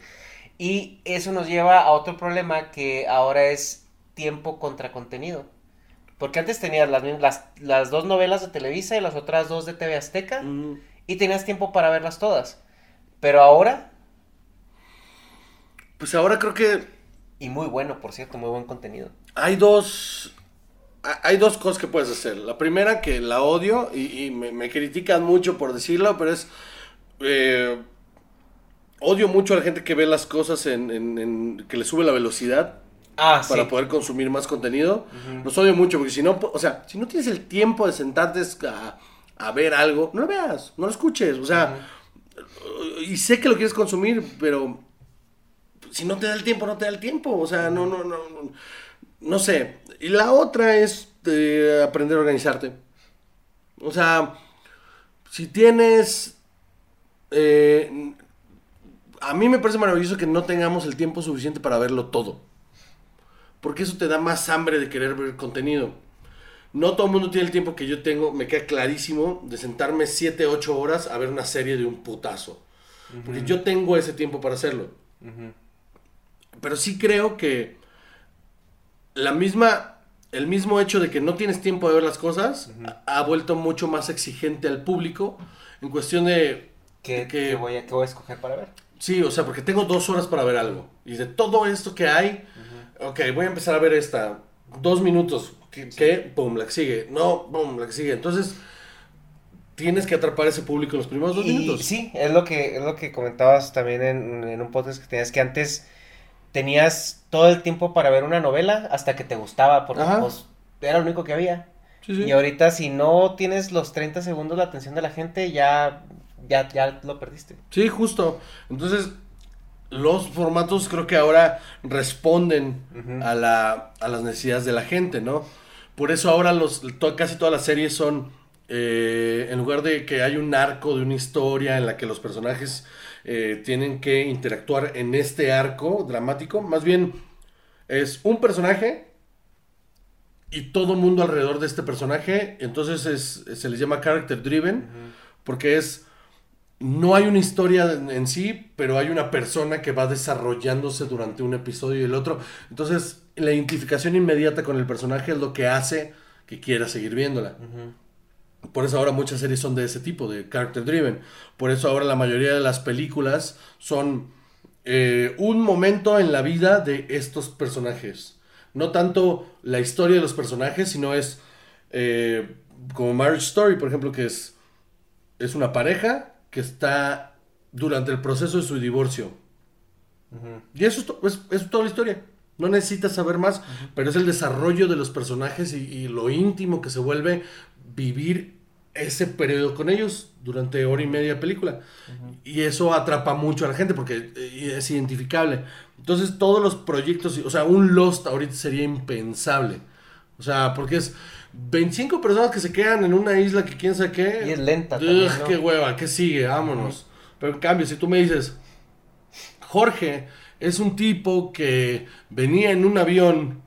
Y eso nos lleva a otro problema que ahora es tiempo contra contenido. Porque antes tenías las, las, las dos novelas de Televisa y las otras dos de TV Azteca Ujú. y tenías tiempo para verlas todas. Pero ahora, Pues ahora creo que y muy bueno, por cierto, muy buen contenido. hay dos. Ha- Hay dos cosas que puedes hacer. La primera, que la odio y, y me, me critican mucho por decirlo, pero es. eh, odio mucho a la gente que ve las cosas en, en- en- que le sube la velocidad Ah, para sí. poder consumir más contenido. Ujú. Los odio mucho porque si no, o sea, si no tienes el tiempo de sentarte a, a ver algo, no lo veas, no lo escuches. O sea, y sé que lo quieres consumir, pero si no te da el tiempo, no te da el tiempo. O sea, no, no, no, no, no sé. Y la otra es eh, aprender a organizarte. O sea, si tienes... eh, a mí me parece maravilloso que no tengamos el tiempo suficiente para verlo todo. Porque eso te da más hambre de querer ver contenido. No todo el mundo tiene el tiempo que yo tengo, me queda clarísimo, de sentarme 7, 8 horas a ver una serie de un putazo. Porque yo tengo ese tiempo para hacerlo. Pero sí creo que la misma, el mismo hecho de que no tienes tiempo de ver las cosas ha vuelto mucho más exigente al público en cuestión de ¿Qué, de qué voy a, qué voy a escoger para ver? Sí, o sea, porque tengo dos horas para ver algo. Y de todo esto que hay, ok, voy a empezar a ver esta. Dos minutos. ¿Qué? qué? Pum, la que sigue. No, pum, la que sigue. Entonces, tienes que atrapar a ese público en los primeros dos Y minutos. sí, es lo que, es lo que comentabas también en, en un podcast que tenías que antes tenías todo el tiempo para ver una novela hasta que te gustaba, porque Ajá. pues, era lo único que había. Sí, sí. Y ahorita si no tienes los 30 segundos la atención de la gente, ya, ya, ya lo perdiste. Sí, justo. Entonces, los formatos creo que ahora responden a, la, a las necesidades de la gente, ¿no? Por eso ahora los, to- casi todas las series son, eh, en lugar de que hay un arco de una historia en la que los personajes eh, tienen que interactuar en este arco dramático, más bien es un personaje y todo mundo alrededor de este personaje, entonces es, se les llama character driven, porque es no hay una historia en, en sí, pero hay una persona que va desarrollándose durante un episodio y el otro. Entonces, la identificación inmediata con el personaje es lo que hace que quiera seguir viéndola. Por eso ahora muchas series son de ese tipo, de character driven. Por eso ahora la mayoría de las películas son eh, un momento en la vida de estos personajes. No tanto la historia de los personajes, sino es eh, como Marriage Story, por ejemplo, que es, es una pareja que está durante el proceso de su divorcio. Y eso es, to- es- es toda la historia. No necesitas saber más, pero es el desarrollo de los personajes y, y lo íntimo que se vuelve vivir ese periodo con ellos durante hora y media de película. Y eso atrapa mucho a la gente porque eh, es identificable. Entonces todos los proyectos, o sea, un Lost ahorita sería impensable. O sea, porque es 25 personas que se quedan en una isla que quién sabe qué. Y es lenta Ugh, también, ¿no? qué hueva, ¿qué sigue? Vámonos. Pero en cambio, si tú me dices, Jorge es un tipo que venía en un avión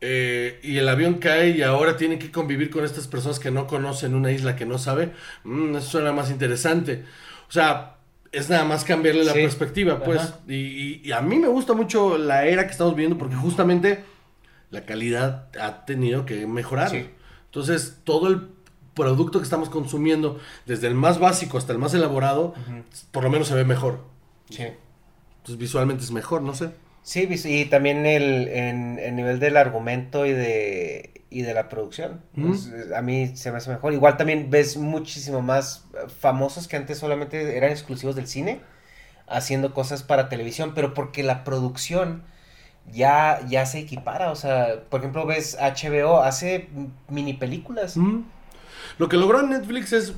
eh, y el avión cae y ahora tiene que convivir con estas personas que no conocen una isla que no sabe, mm, eso suena más interesante. O sea, es nada más cambiarle la Sí. perspectiva, pues. Y, y- y a mí me gusta mucho la era que estamos viviendo porque justamente la calidad ha tenido que mejorar. Sí. Entonces, todo el producto que estamos consumiendo, desde el más básico hasta el más elaborado, por lo menos se ve mejor. Sí. Entonces, visualmente es mejor, no sé. Sí, vis- y también el, en, el nivel del argumento y de, y de la producción. A mí se me hace mejor. Igual también ves muchísimo más eh, famosos que antes solamente eran exclusivos del cine, haciendo cosas para televisión, pero porque la producción ya, ya se equipara. O sea, por ejemplo, ves HBO, hace mini películas. Mm. Lo que logró Netflix es,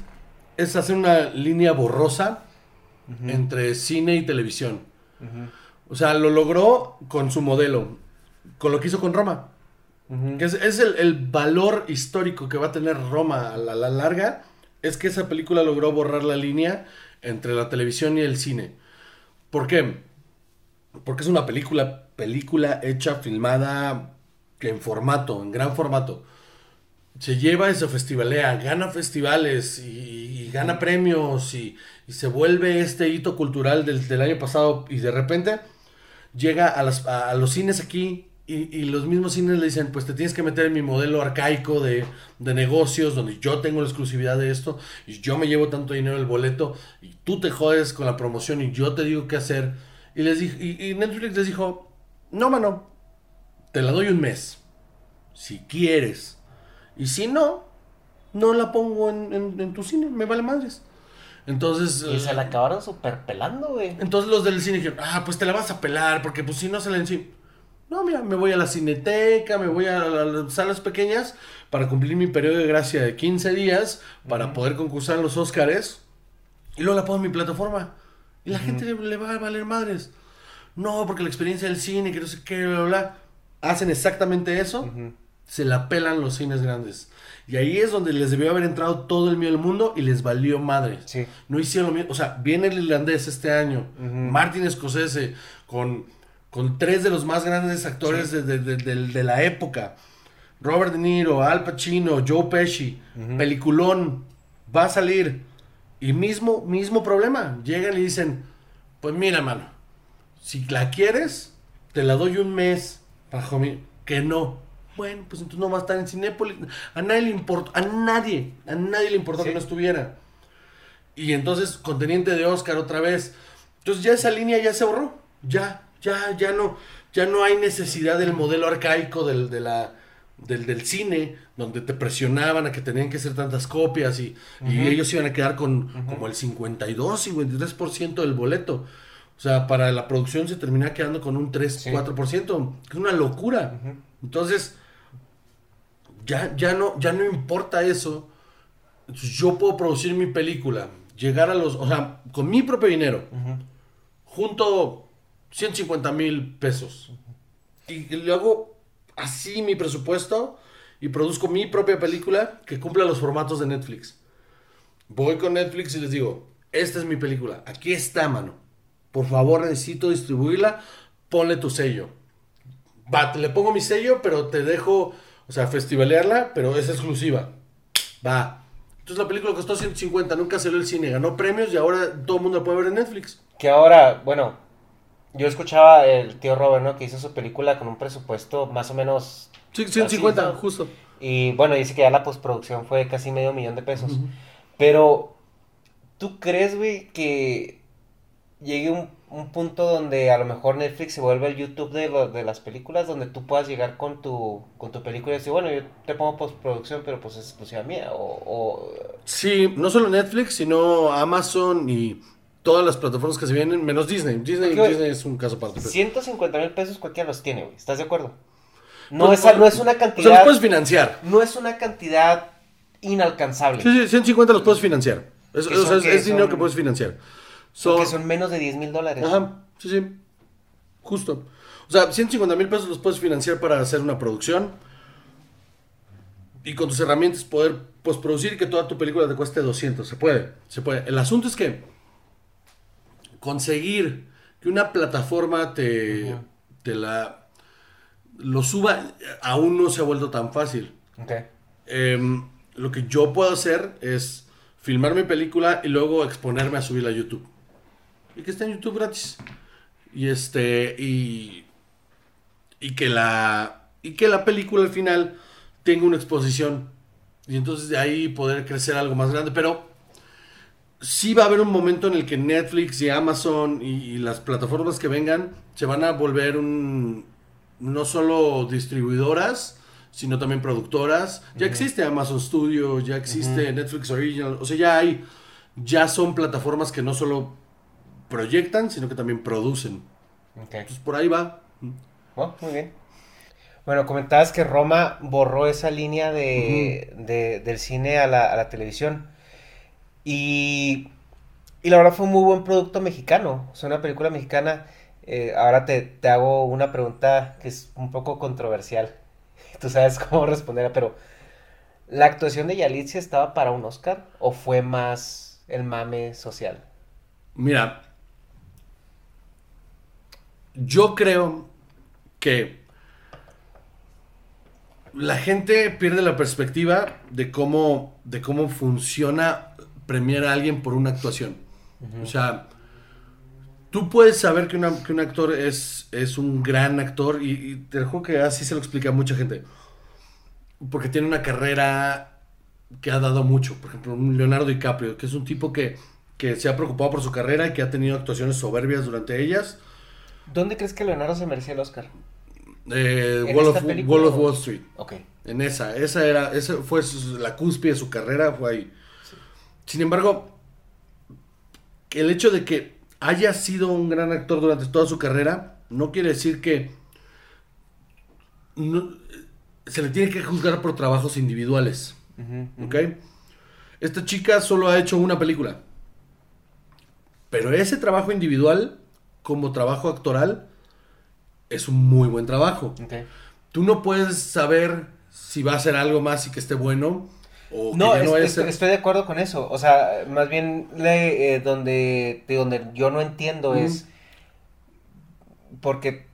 es hacer una línea borrosa entre cine y televisión. Ujú, O sea, lo logró con su modelo, con lo que hizo con Roma. Que es, es el, el valor histórico que va a tener Roma a la, la larga. Es que esa película logró borrar la línea entre la televisión y el cine. ¿Por qué? Porque es una película, película hecha, filmada en formato, en gran formato. Se lleva y se festivalea, gana festivales y, y gana premios y, y se vuelve este hito cultural del, del año pasado y de repente llega a, las- a- los cines aquí y, los mismos cines le dicen, pues te tienes que meter en mi modelo arcaico de, negocios, donde yo tengo la exclusividad de esto, y yo me llevo tanto dinero el boleto, y tú te jodes con la promoción y yo te digo qué hacer. Y, les dij- y, y Netflix les dijo, no, mano, te la doy un mes, si quieres. Y si no, no la pongo en, en- en tu cine, me vale madres. Entonces... Y eh, se la acabaron super pelando, güey. entonces los del cine dijeron, ah, pues te la vas a pelar, porque pues si no sale en cine. No, mira, me voy a la cineteca, me voy a, la- las salas pequeñas para cumplir mi periodo de gracia de 15 días, para poder concursar los Óscares, y luego la pongo en mi plataforma. Y la gente le, le va a valer madres. No, porque la experiencia del cine, que no sé qué, bla, bla, bla. Hacen exactamente eso, se la pelan los cines grandes. Y ahí es donde les debió haber entrado todo el miedo del mundo y les valió madres. Sí. No hicieron lo mismo. O sea, viene el irlandés este año. Martin Scorsese con, con tres de los más grandes actores de, de- de- de- de la época. Robert De Niro, Al Pacino, Joe Pesci. Peliculón. Va a salir. Y mismo, mismo problema. Llegan y dicen, pues mira, mano. Si la quieres, te la doy un mes. Bajo mi... Que no. Bueno, pues entonces no va a estar en Cinépolis. A nadie le importó. A nadie. A nadie le importó Sí. que no estuviera. Y entonces, conteniente de Oscar otra vez. Entonces ya esa línea ya se borró. Ya, ya, ya no, ya no hay necesidad del modelo arcaico del, de la, del, del cine, donde te presionaban a que tenían que hacer tantas copias y, y ellos iban a quedar con como el 52, 53% del boleto. O sea, para la producción se termina quedando con un 3, Sí. 4%. Es una locura. Entonces, ya, ya, no, ya no importa eso. Yo puedo producir mi película, llegar a los, o sea, con mi propio dinero, junto 150 mil pesos. Y le hago así mi presupuesto y produzco mi propia película que cumpla los formatos de Netflix. Voy con Netflix y les digo, esta es mi película, aquí está, mano. Por favor, necesito distribuirla, ponle tu sello. Va, te le pongo mi sello, pero te dejo, o sea, festivalearla, pero es exclusiva. Va. Entonces la película costó 150, nunca salió al cine, ganó premios y ahora todo el mundo la puede ver en Netflix. Que ahora, bueno, yo escuchaba el tío Robert, ¿no? Que hizo su película con un presupuesto más o menos... Sí, 150, Así, ¿no? justo. Y bueno, dice que ya la postproducción fue casi medio millón de pesos. Pero, ¿tú crees, güey, que llegue un, un punto donde a lo mejor Netflix se vuelve el YouTube de, lo- de las películas, donde tú puedas llegar con tu, con tu película y decir, bueno, yo te pongo postproducción, pero pues es exclusiva mía. O, o Sí, no solo Netflix, sino Amazon y todas las plataformas que se vienen, menos Disney. Disney, Disney es un caso aparte. pero- 150 mil pesos cualquiera los tiene, güey. ¿Estás de acuerdo? No, Pues, es, no es una O sea, los cantidad. puedes financiar. No es una cantidad inalcanzable. Sí, sí, 150 los puedes financiar. Es, Que o sea, son es, que es dinero son- que puedes financiar. Porque So- son menos de 10 mil dólares. Ajá, sí, sí. Justo. O sea, 150 mil pesos los puedes financiar para hacer una producción. Y con tus herramientas poder postproducir y que toda tu película te cueste 200. Se puede, se puede. El asunto es que conseguir que una plataforma te, te la lo suba aún no se ha vuelto tan fácil. Ok. Em, lo que yo puedo hacer es filmar mi película y luego exponerme a subirla a YouTube. Y que esté en YouTube gratis. Y este. Y. Y que la. Y que la película al final tenga una exposición. Y entonces de ahí poder crecer algo más grande. Pero sí va a haber un momento en el que Netflix y Amazon y, y las plataformas que vengan se van a volver un. No solo distribuidoras, sino también productoras. Ya existe Amazon Studio, ya existe. Netflix Original. O sea, ya hay. Ya son plataformas que no solo proyectan, sino que también producen. Entonces por ahí va. Oh, muy bien. Bueno, comentabas que Roma borró esa línea de, de- del cine a la, a la televisión. Y, y la verdad fue un muy buen producto mexicano. Es una película mexicana. Eh, ahora te, te hago una pregunta que es un poco controversial. Tú sabes cómo responder, pero ¿la actuación de Yalitza estaba para un Oscar o fue más el mame social? Mira, yo creo que la gente pierde la perspectiva de cómo, de cómo funciona premiar a alguien por una actuación. O sea, tú puedes saber que, una- que un actor es, es un gran actor y, y te dejo que así se lo explica a mucha gente. Porque tiene una carrera que ha dado mucho. Por ejemplo, un Leonardo DiCaprio, que es un tipo que, que se ha preocupado por su carrera y que ha tenido actuaciones soberbias durante ellas. ¿Dónde crees que Leonardo se merecía el Oscar? Eh, ¿En Wall, of, Wall of o- Wall Street. Ok. En esa, esa era, esa fue su- la cúspide de su carrera, fue ahí. Sin embargo, el hecho de que haya sido un gran actor durante toda su carrera, no quiere decir que no- se le tiene que juzgar por trabajos individuales. ¿Ok? Esta chica solo ha hecho una película. Pero ese trabajo individual, como trabajo actoral, es un muy buen trabajo. Tú no puedes saber si va a ser algo más y que esté bueno o No, que ya es- no es- ser- estoy de acuerdo con eso. O sea, más bien le- eh, donde, de donde yo no entiendo es porque,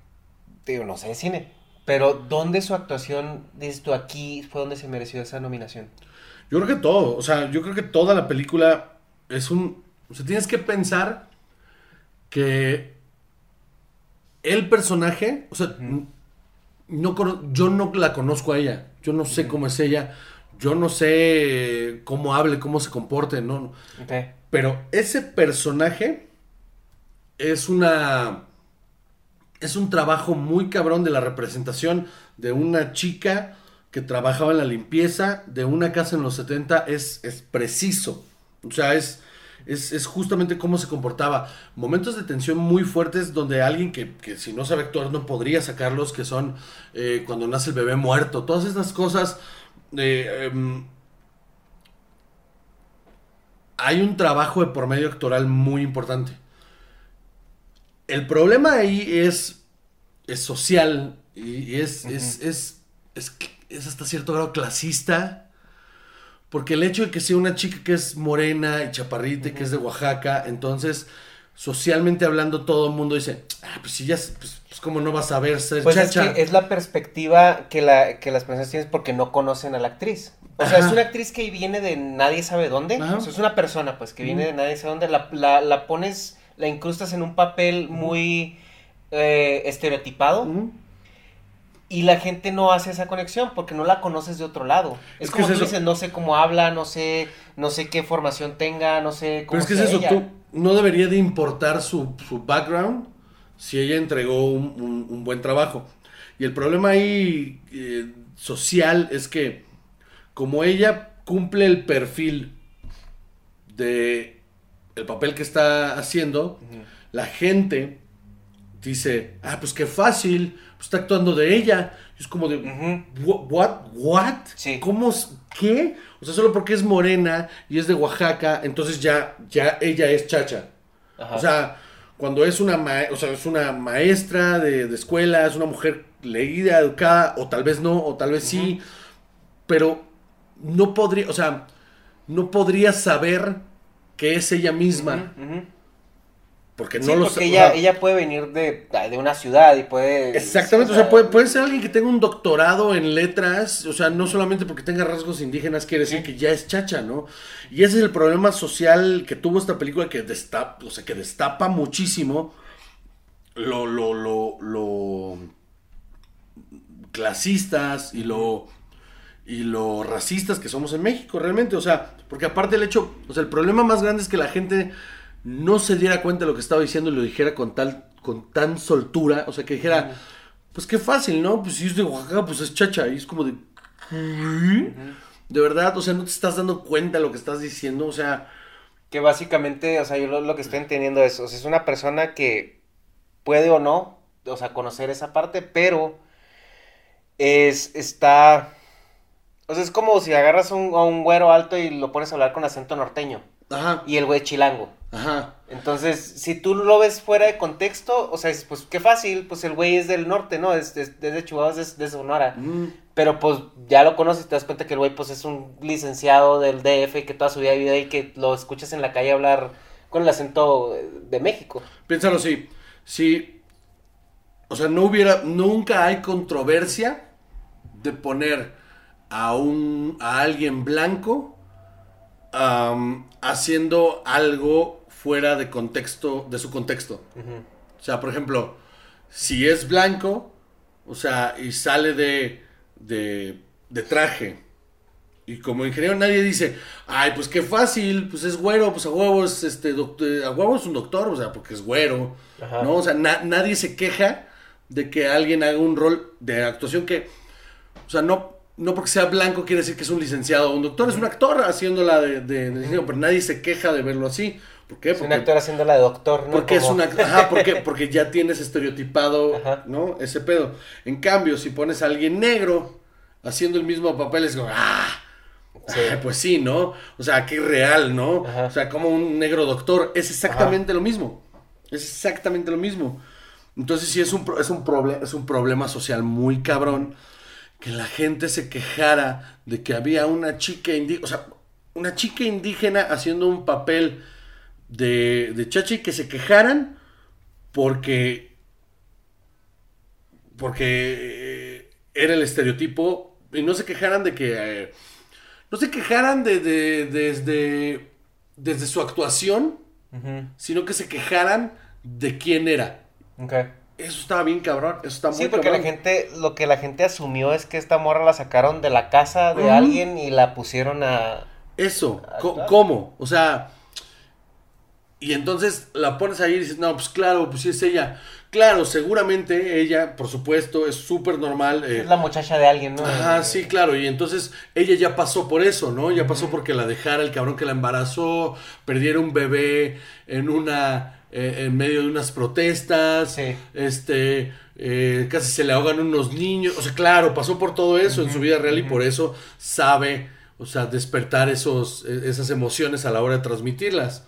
digo, no sé de cine, pero ¿dónde su actuación, dices tú, aquí fue donde se mereció esa nominación? Yo creo que todo, o sea, yo creo que toda la película es un... O sea, tienes que pensar que el personaje, o sea, no, yo no la conozco a ella, yo no sé cómo es ella, yo no sé cómo hable, cómo se comporte, no, pero ese personaje es una. Es un trabajo muy cabrón de la representación de una chica que trabajaba en la limpieza de una casa en los 70. Es, es preciso. O sea, es, es, es justamente cómo se comportaba. Momentos de tensión muy fuertes donde alguien que, que si no sabe actuar no podría sacarlos, que son eh, cuando nace el bebé muerto. Todas estas cosas. eh, em, hay un trabajo de por medio actoral muy importante. El problema ahí es, es social y es, es, es, es, es hasta cierto grado clasista. Porque el hecho de que sea una chica que es morena y chaparrita y que es de Oaxaca, entonces socialmente hablando todo el mundo dice, ah, pues si ya, pues, pues cómo no vas a ver ser Pues es chacha. que es la perspectiva que, la, que las personas tienen porque no conocen a la actriz. O sea, es una actriz que viene de nadie sabe dónde. Ajá. O sea, es una persona, pues, que viene de nadie sabe dónde. La, la, la pones, la incrustas en un papel muy eh, estereotipado. Y la gente no hace esa conexión porque no la conoces de otro lado. Es, Es que como es tú eso. dices, no sé cómo habla, no sé, no sé qué formación tenga, no sé cómo Pero es que es eso, ella. tú no debería de importar su, su background si ella entregó un, un- un buen trabajo. Y el problema ahí eh, social es que como ella cumple el perfil de el papel que está haciendo, la gente dice, ah, pues qué fácil, pues está actuando de ella. Y es como de, Ujú. "Wha- what, what? Sí. ¿Cómo, qué? O sea, solo porque es morena y es de Oaxaca, entonces ya, ya ella es chacha. Ajá. O sea, cuando es una, ma- o sea, es una maestra de, de escuela, es una mujer leída, educada, o tal vez no, o tal vez sí, pero no podría, o sea, no podría saber que es ella misma, ujú. Porque no Sí, lo porque sa- o ella, sea, ella puede venir de, de una ciudad y puede... Exactamente, o sea, puede, puede ser alguien que tenga un doctorado en letras, o sea, no solamente porque tenga rasgos indígenas quiere decir que ya es chacha, ¿no? Y ese es el problema social que tuvo esta película que destapa, o sea, que destapa muchísimo lo, lo, lo, lo clasistas y lo y lo racistas que somos en México realmente, o sea, porque aparte el hecho, o sea, el problema más grande es que la gente no se diera cuenta de lo que estaba diciendo y lo dijera con tal con tan soltura, o sea, que dijera, pues qué fácil, ¿no? Pues si es de Oaxaca, pues es chacha, y es como de ¿qué? De verdad, o sea, no te estás dando cuenta de lo que estás diciendo, o sea, Que básicamente, o sea, yo lo, lo que estoy entendiendo es, o sea, es una persona que puede o no, o sea, conocer esa parte, pero es, está, o sea, es como si agarras un- a un güero alto y lo pones a hablar con acento norteño, ajá, y el güey chilango. Ajá. Entonces, si tú lo ves fuera de contexto, o sea, es, pues qué fácil, pues el güey es del norte, ¿no? Es, es- es de Chihuahua, es de, de Sonora. Mm, Pero pues ya lo conoces y te das cuenta que el güey pues es un licenciado del DF que toda su vida vive ahí que lo escuchas en la calle hablar con el acento de México. Piénsalo así, si, o sea, no hubiera, nunca hay controversia de poner a un, a alguien blanco haciendo algo fuera de contexto, de su contexto. O sea, por ejemplo, si es blanco, o sea, y sale de, de, de traje, y como ingeniero nadie dice, ay, pues qué fácil, pues es güero, pues a huevo es, este, doctor, a huevo es un doctor, o sea, porque es güero, Ajá. ¿no? O sea, na- nadie se queja de que alguien haga un rol de actuación que, o sea, no, no porque sea blanco quiere decir que es un licenciado o un doctor, es un actor haciéndola de, de, de ingeniero, pero nadie se queja de verlo así. ¿Por qué? Es un actor haciendo la de doctor, ¿no? Porque es Como- una. Ajá, porque, porque ya tienes estereotipado, Ajá. ¿no? Ese pedo. En cambio, si pones a alguien negro haciendo el mismo papel, es como, ¡ah! Sí. Ay, Pues sí, ¿no? O sea, qué real, ¿no? Ajá. O sea, como un negro doctor. Es exactamente lo mismo. Es exactamente lo mismo. Entonces, sí, es un, es un, proble- es un problema social muy cabrón que la gente se quejara de que había una chica indígena, o sea, una chica indígena haciendo un papel de, de chachi que se quejaran porque porque eh, era el estereotipo y no se quejaran de que eh, no se quejaran de, de- desde desde su actuación sino que se quejaran de quién era ok. eso estaba bien cabrón eso está muy Sí, porque la gente, lo que la gente asumió es que esta morra la sacaron de la casa de alguien y la pusieron a... Eso. ¿cómo? O sea, y entonces la pones ahí y dices, no, pues claro, pues sí es ella. Claro, seguramente ella, por supuesto, es súper normal. eh, Es la muchacha de alguien, ¿no? Ajá, sí, claro. Y entonces ella ya pasó por eso, ¿no? Ya pasó porque la dejara el cabrón que la embarazó, perdiera un bebé en una. eh, en medio de unas protestas. Sí. Este. eh, casi se le ahogan unos niños. O sea, claro, pasó por todo eso en su vida real y por eso sabe, o sea, despertar esos, eh, esas emociones a la hora de transmitirlas.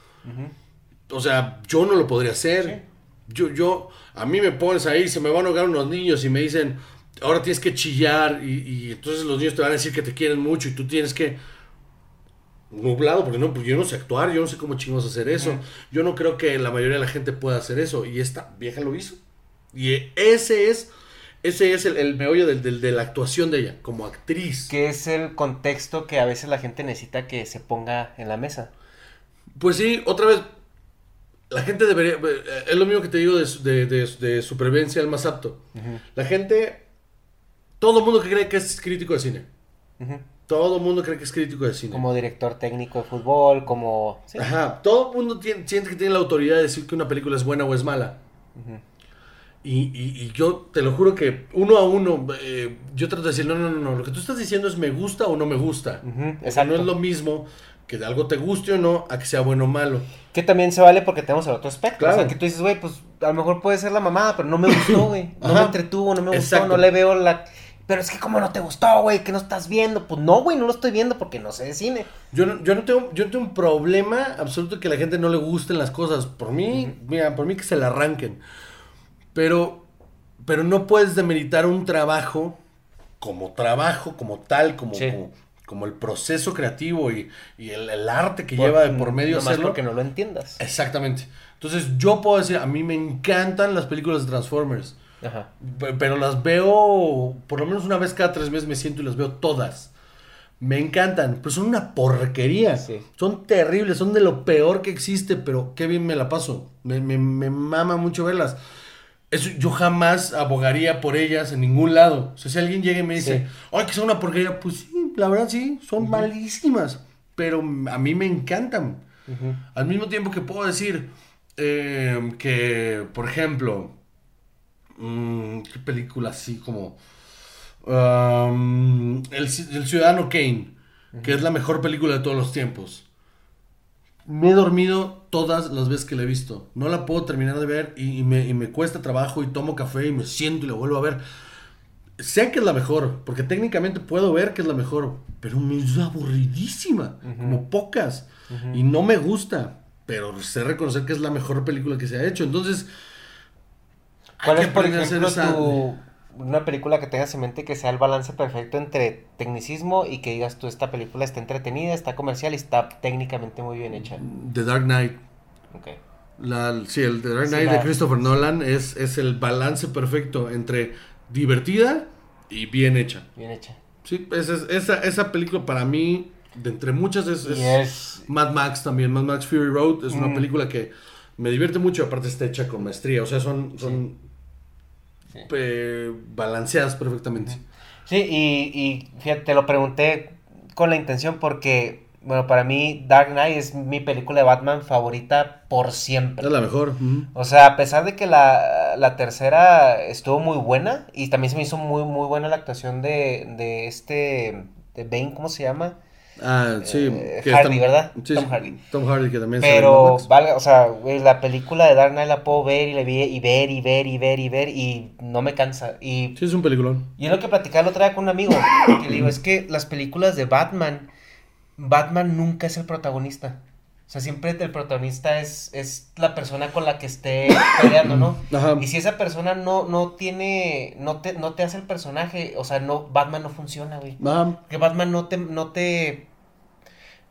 O sea, yo no lo podría hacer. Yo, yo, a mí me pones ahí, se me van a ahogar unos niños y me dicen, ahora tienes que chillar y, y entonces los niños te van a decir que te quieren mucho y tú tienes que... Nublado, porque no, pues yo no sé actuar, yo no sé cómo chingos hacer eso. Yo no creo que la mayoría de la gente pueda hacer eso. Y esta vieja lo hizo. Y ese es, ese es el, el meollo del- del- de la actuación de ella, como actriz. Que es el contexto que a veces la gente necesita que se ponga en la mesa. Pues sí, otra vez, la gente debería, eh, es lo mismo que te digo de, su- de, de- de supervivencia al más apto. La gente Todo el mundo que cree que es crítico de cine. Todo el mundo cree que es crítico de cine. Como director técnico de fútbol, como... sí. Ajá, todo el mundo tiene- siente que tiene la autoridad de decir que una película es buena o es mala. Y, y- y yo te lo juro que uno a uno, eh, yo trato de decir, no, no, no, no, lo que tú estás diciendo es me gusta o no me gusta. Exacto. no es lo mismo que de algo te guste o no a que sea bueno o malo. Que también se vale porque tenemos el otro aspecto. Claro. O sea, que tú dices, güey, pues a lo mejor puede ser la mamada, pero no me gustó, güey. No me entretuvo, no me gustó, no le veo la... Pero es que como no te gustó, güey, que no estás viendo. Pues no, güey, no lo estoy viendo porque no sé de cine. Yo no, yo no tengo, yo no tengo un problema absoluto que a la gente no le gusten las cosas. Por mí, mira, por mí que se la arranquen. Pero, pero no puedes demeritar un trabajo como trabajo, como tal, como, Sí. como, como el proceso creativo y, y el, el arte que lleva de por medio hacerlo. porque no lo entiendas. Exactamente. Entonces yo puedo decir, a mí me encantan las películas de Transformers. Ajá. Pe- Pero las veo, por lo menos una vez cada tres meses me siento y las veo todas. Me encantan, pero son una porquería. Sí. Son terribles, son de lo peor que existe, pero qué bien me la paso. Me, me, me mama mucho verlas. Eso, yo jamás abogaría por ellas en ningún lado. O sea, si alguien llega y me dice, Sí. ay, que son una porquería, pues sí, la verdad sí, son malísimas. Pero a mí me encantan. Al mismo tiempo que puedo decir eh, que, por ejemplo, mm, ¿qué película así como um, el Ciudadano Kane, que es la mejor película de todos los tiempos? Me he dormido todas las veces que la he visto. No la puedo terminar de ver y, y me, y me cuesta trabajo y tomo café y me siento y la vuelvo a ver. Sé que es la mejor, porque técnicamente puedo ver que es la mejor, pero me es aburridísima, como pocas. Y no me gusta, pero sé reconocer que es la mejor película que se ha hecho. Entonces, ¿Cuál hay es, que por aprender a hacer ejemplo, esa- tu... una película que tengas en mente que sea el balance perfecto entre tecnicismo y que digas tú, esta película está entretenida, está comercial y está técnicamente muy bien hecha? The Dark Knight. Ok. La, sí, el The Dark Sí, Knight la- de Christopher Nolan es, es el balance perfecto entre divertida y bien hecha. Bien hecha. Sí, esa, es- esa, esa película para mí, de entre muchas, es, es es... Mad Max también. Mad Max Fury Road es una Mm. película que me divierte mucho, aparte está hecha con maestría. O sea, son, son Sí. Eh, balanceadas perfectamente. Sí, y, y fíjate, te lo pregunté con la intención porque, bueno, para mí Dark Knight es mi película de Batman favorita por siempre. Es la mejor. O sea, a pesar de que la, la tercera estuvo muy buena y también se me hizo muy, muy buena la actuación de, de este, de Bane, ¿cómo se llama? Ah, sí. Eh, que Hardy, ¿verdad? Sí, Tom Hardy. Tom Hardy, que también Pero, valga, o sea, güey, la película de Dark Knight la puedo ver y, le vi, y ver y ver y ver y ver y no me cansa. Y Sí, es un peliculón. y es lo que platicaba el otro día con un amigo. Que le digo, es que las películas de Batman, Batman nunca es el protagonista. O sea, siempre el protagonista es, es la persona con la que esté peleando, ¿no? Ajá. Y si esa persona no, no tiene, no te, no te hace el personaje, o sea, no, Batman no funciona, güey. Ajá. Porque Batman no te, no te,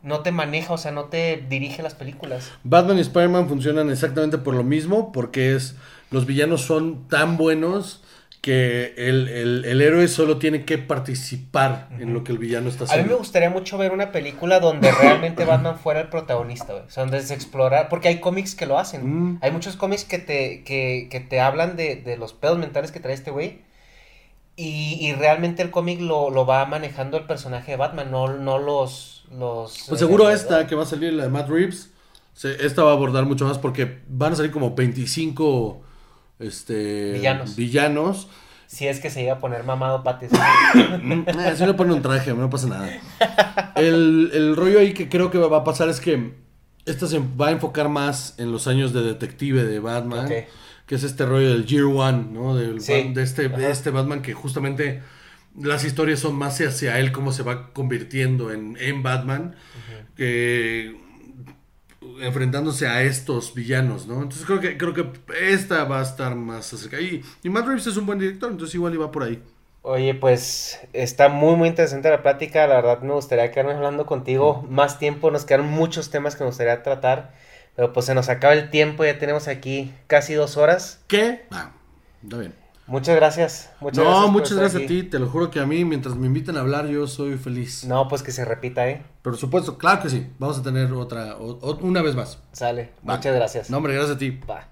no te maneja, o sea, no te dirige las películas. Batman y Spider-Man funcionan exactamente por lo mismo, porque es los villanos son tan buenos que el, el- el héroe solo tiene que participar en lo que el villano está A mí haciendo. me gustaría mucho ver una película donde realmente Batman fuera el protagonista, güey. O sea, donde se explora, porque hay cómics que lo hacen. Mm. Hay muchos cómics que te, que, que te hablan de, de los pedos mentales que trae este güey. Y, y realmente el cómic lo, lo va manejando el personaje de Batman, no, no los... los Pues seguro eh, esta que va a salir, la de Matt Reeves, se- esta va a abordar mucho más porque van a salir como 25 este, Villanos. villanos. Si es que se iba a poner mamado Pates. Eh, si le ponen un traje, no pasa nada. El, el rollo ahí que creo que va a pasar es que esta se va a enfocar más en los años de detective de Batman. Que es este rollo del Year One, ¿no? Del Sí. De, este, de este Batman que justamente las historias son más hacia él, cómo se va convirtiendo en, en Batman. que- enfrentándose a estos villanos, ¿no? Entonces creo que, creo que esta va a estar más acerca. Y, y Matt Reeves es un buen director, entonces igual iba por ahí. Oye, pues está muy, muy interesante la plática. La verdad me gustaría quedarme hablando contigo más tiempo. Nos quedan muchos temas que me gustaría tratar. Pero pues se nos acaba el tiempo. Ya tenemos aquí casi dos horas. ¿Qué? Ah, está bien. Muchas gracias. Muchas no, gracias muchas gracias a ti. Te lo juro que a mí, mientras me inviten a hablar, yo soy feliz. No, pues que se repita, ¿eh? Por supuesto, claro que sí. Vamos a tener otra, o- o- una vez más. Sale. Va. Muchas gracias. No, hombre, gracias a ti. Va.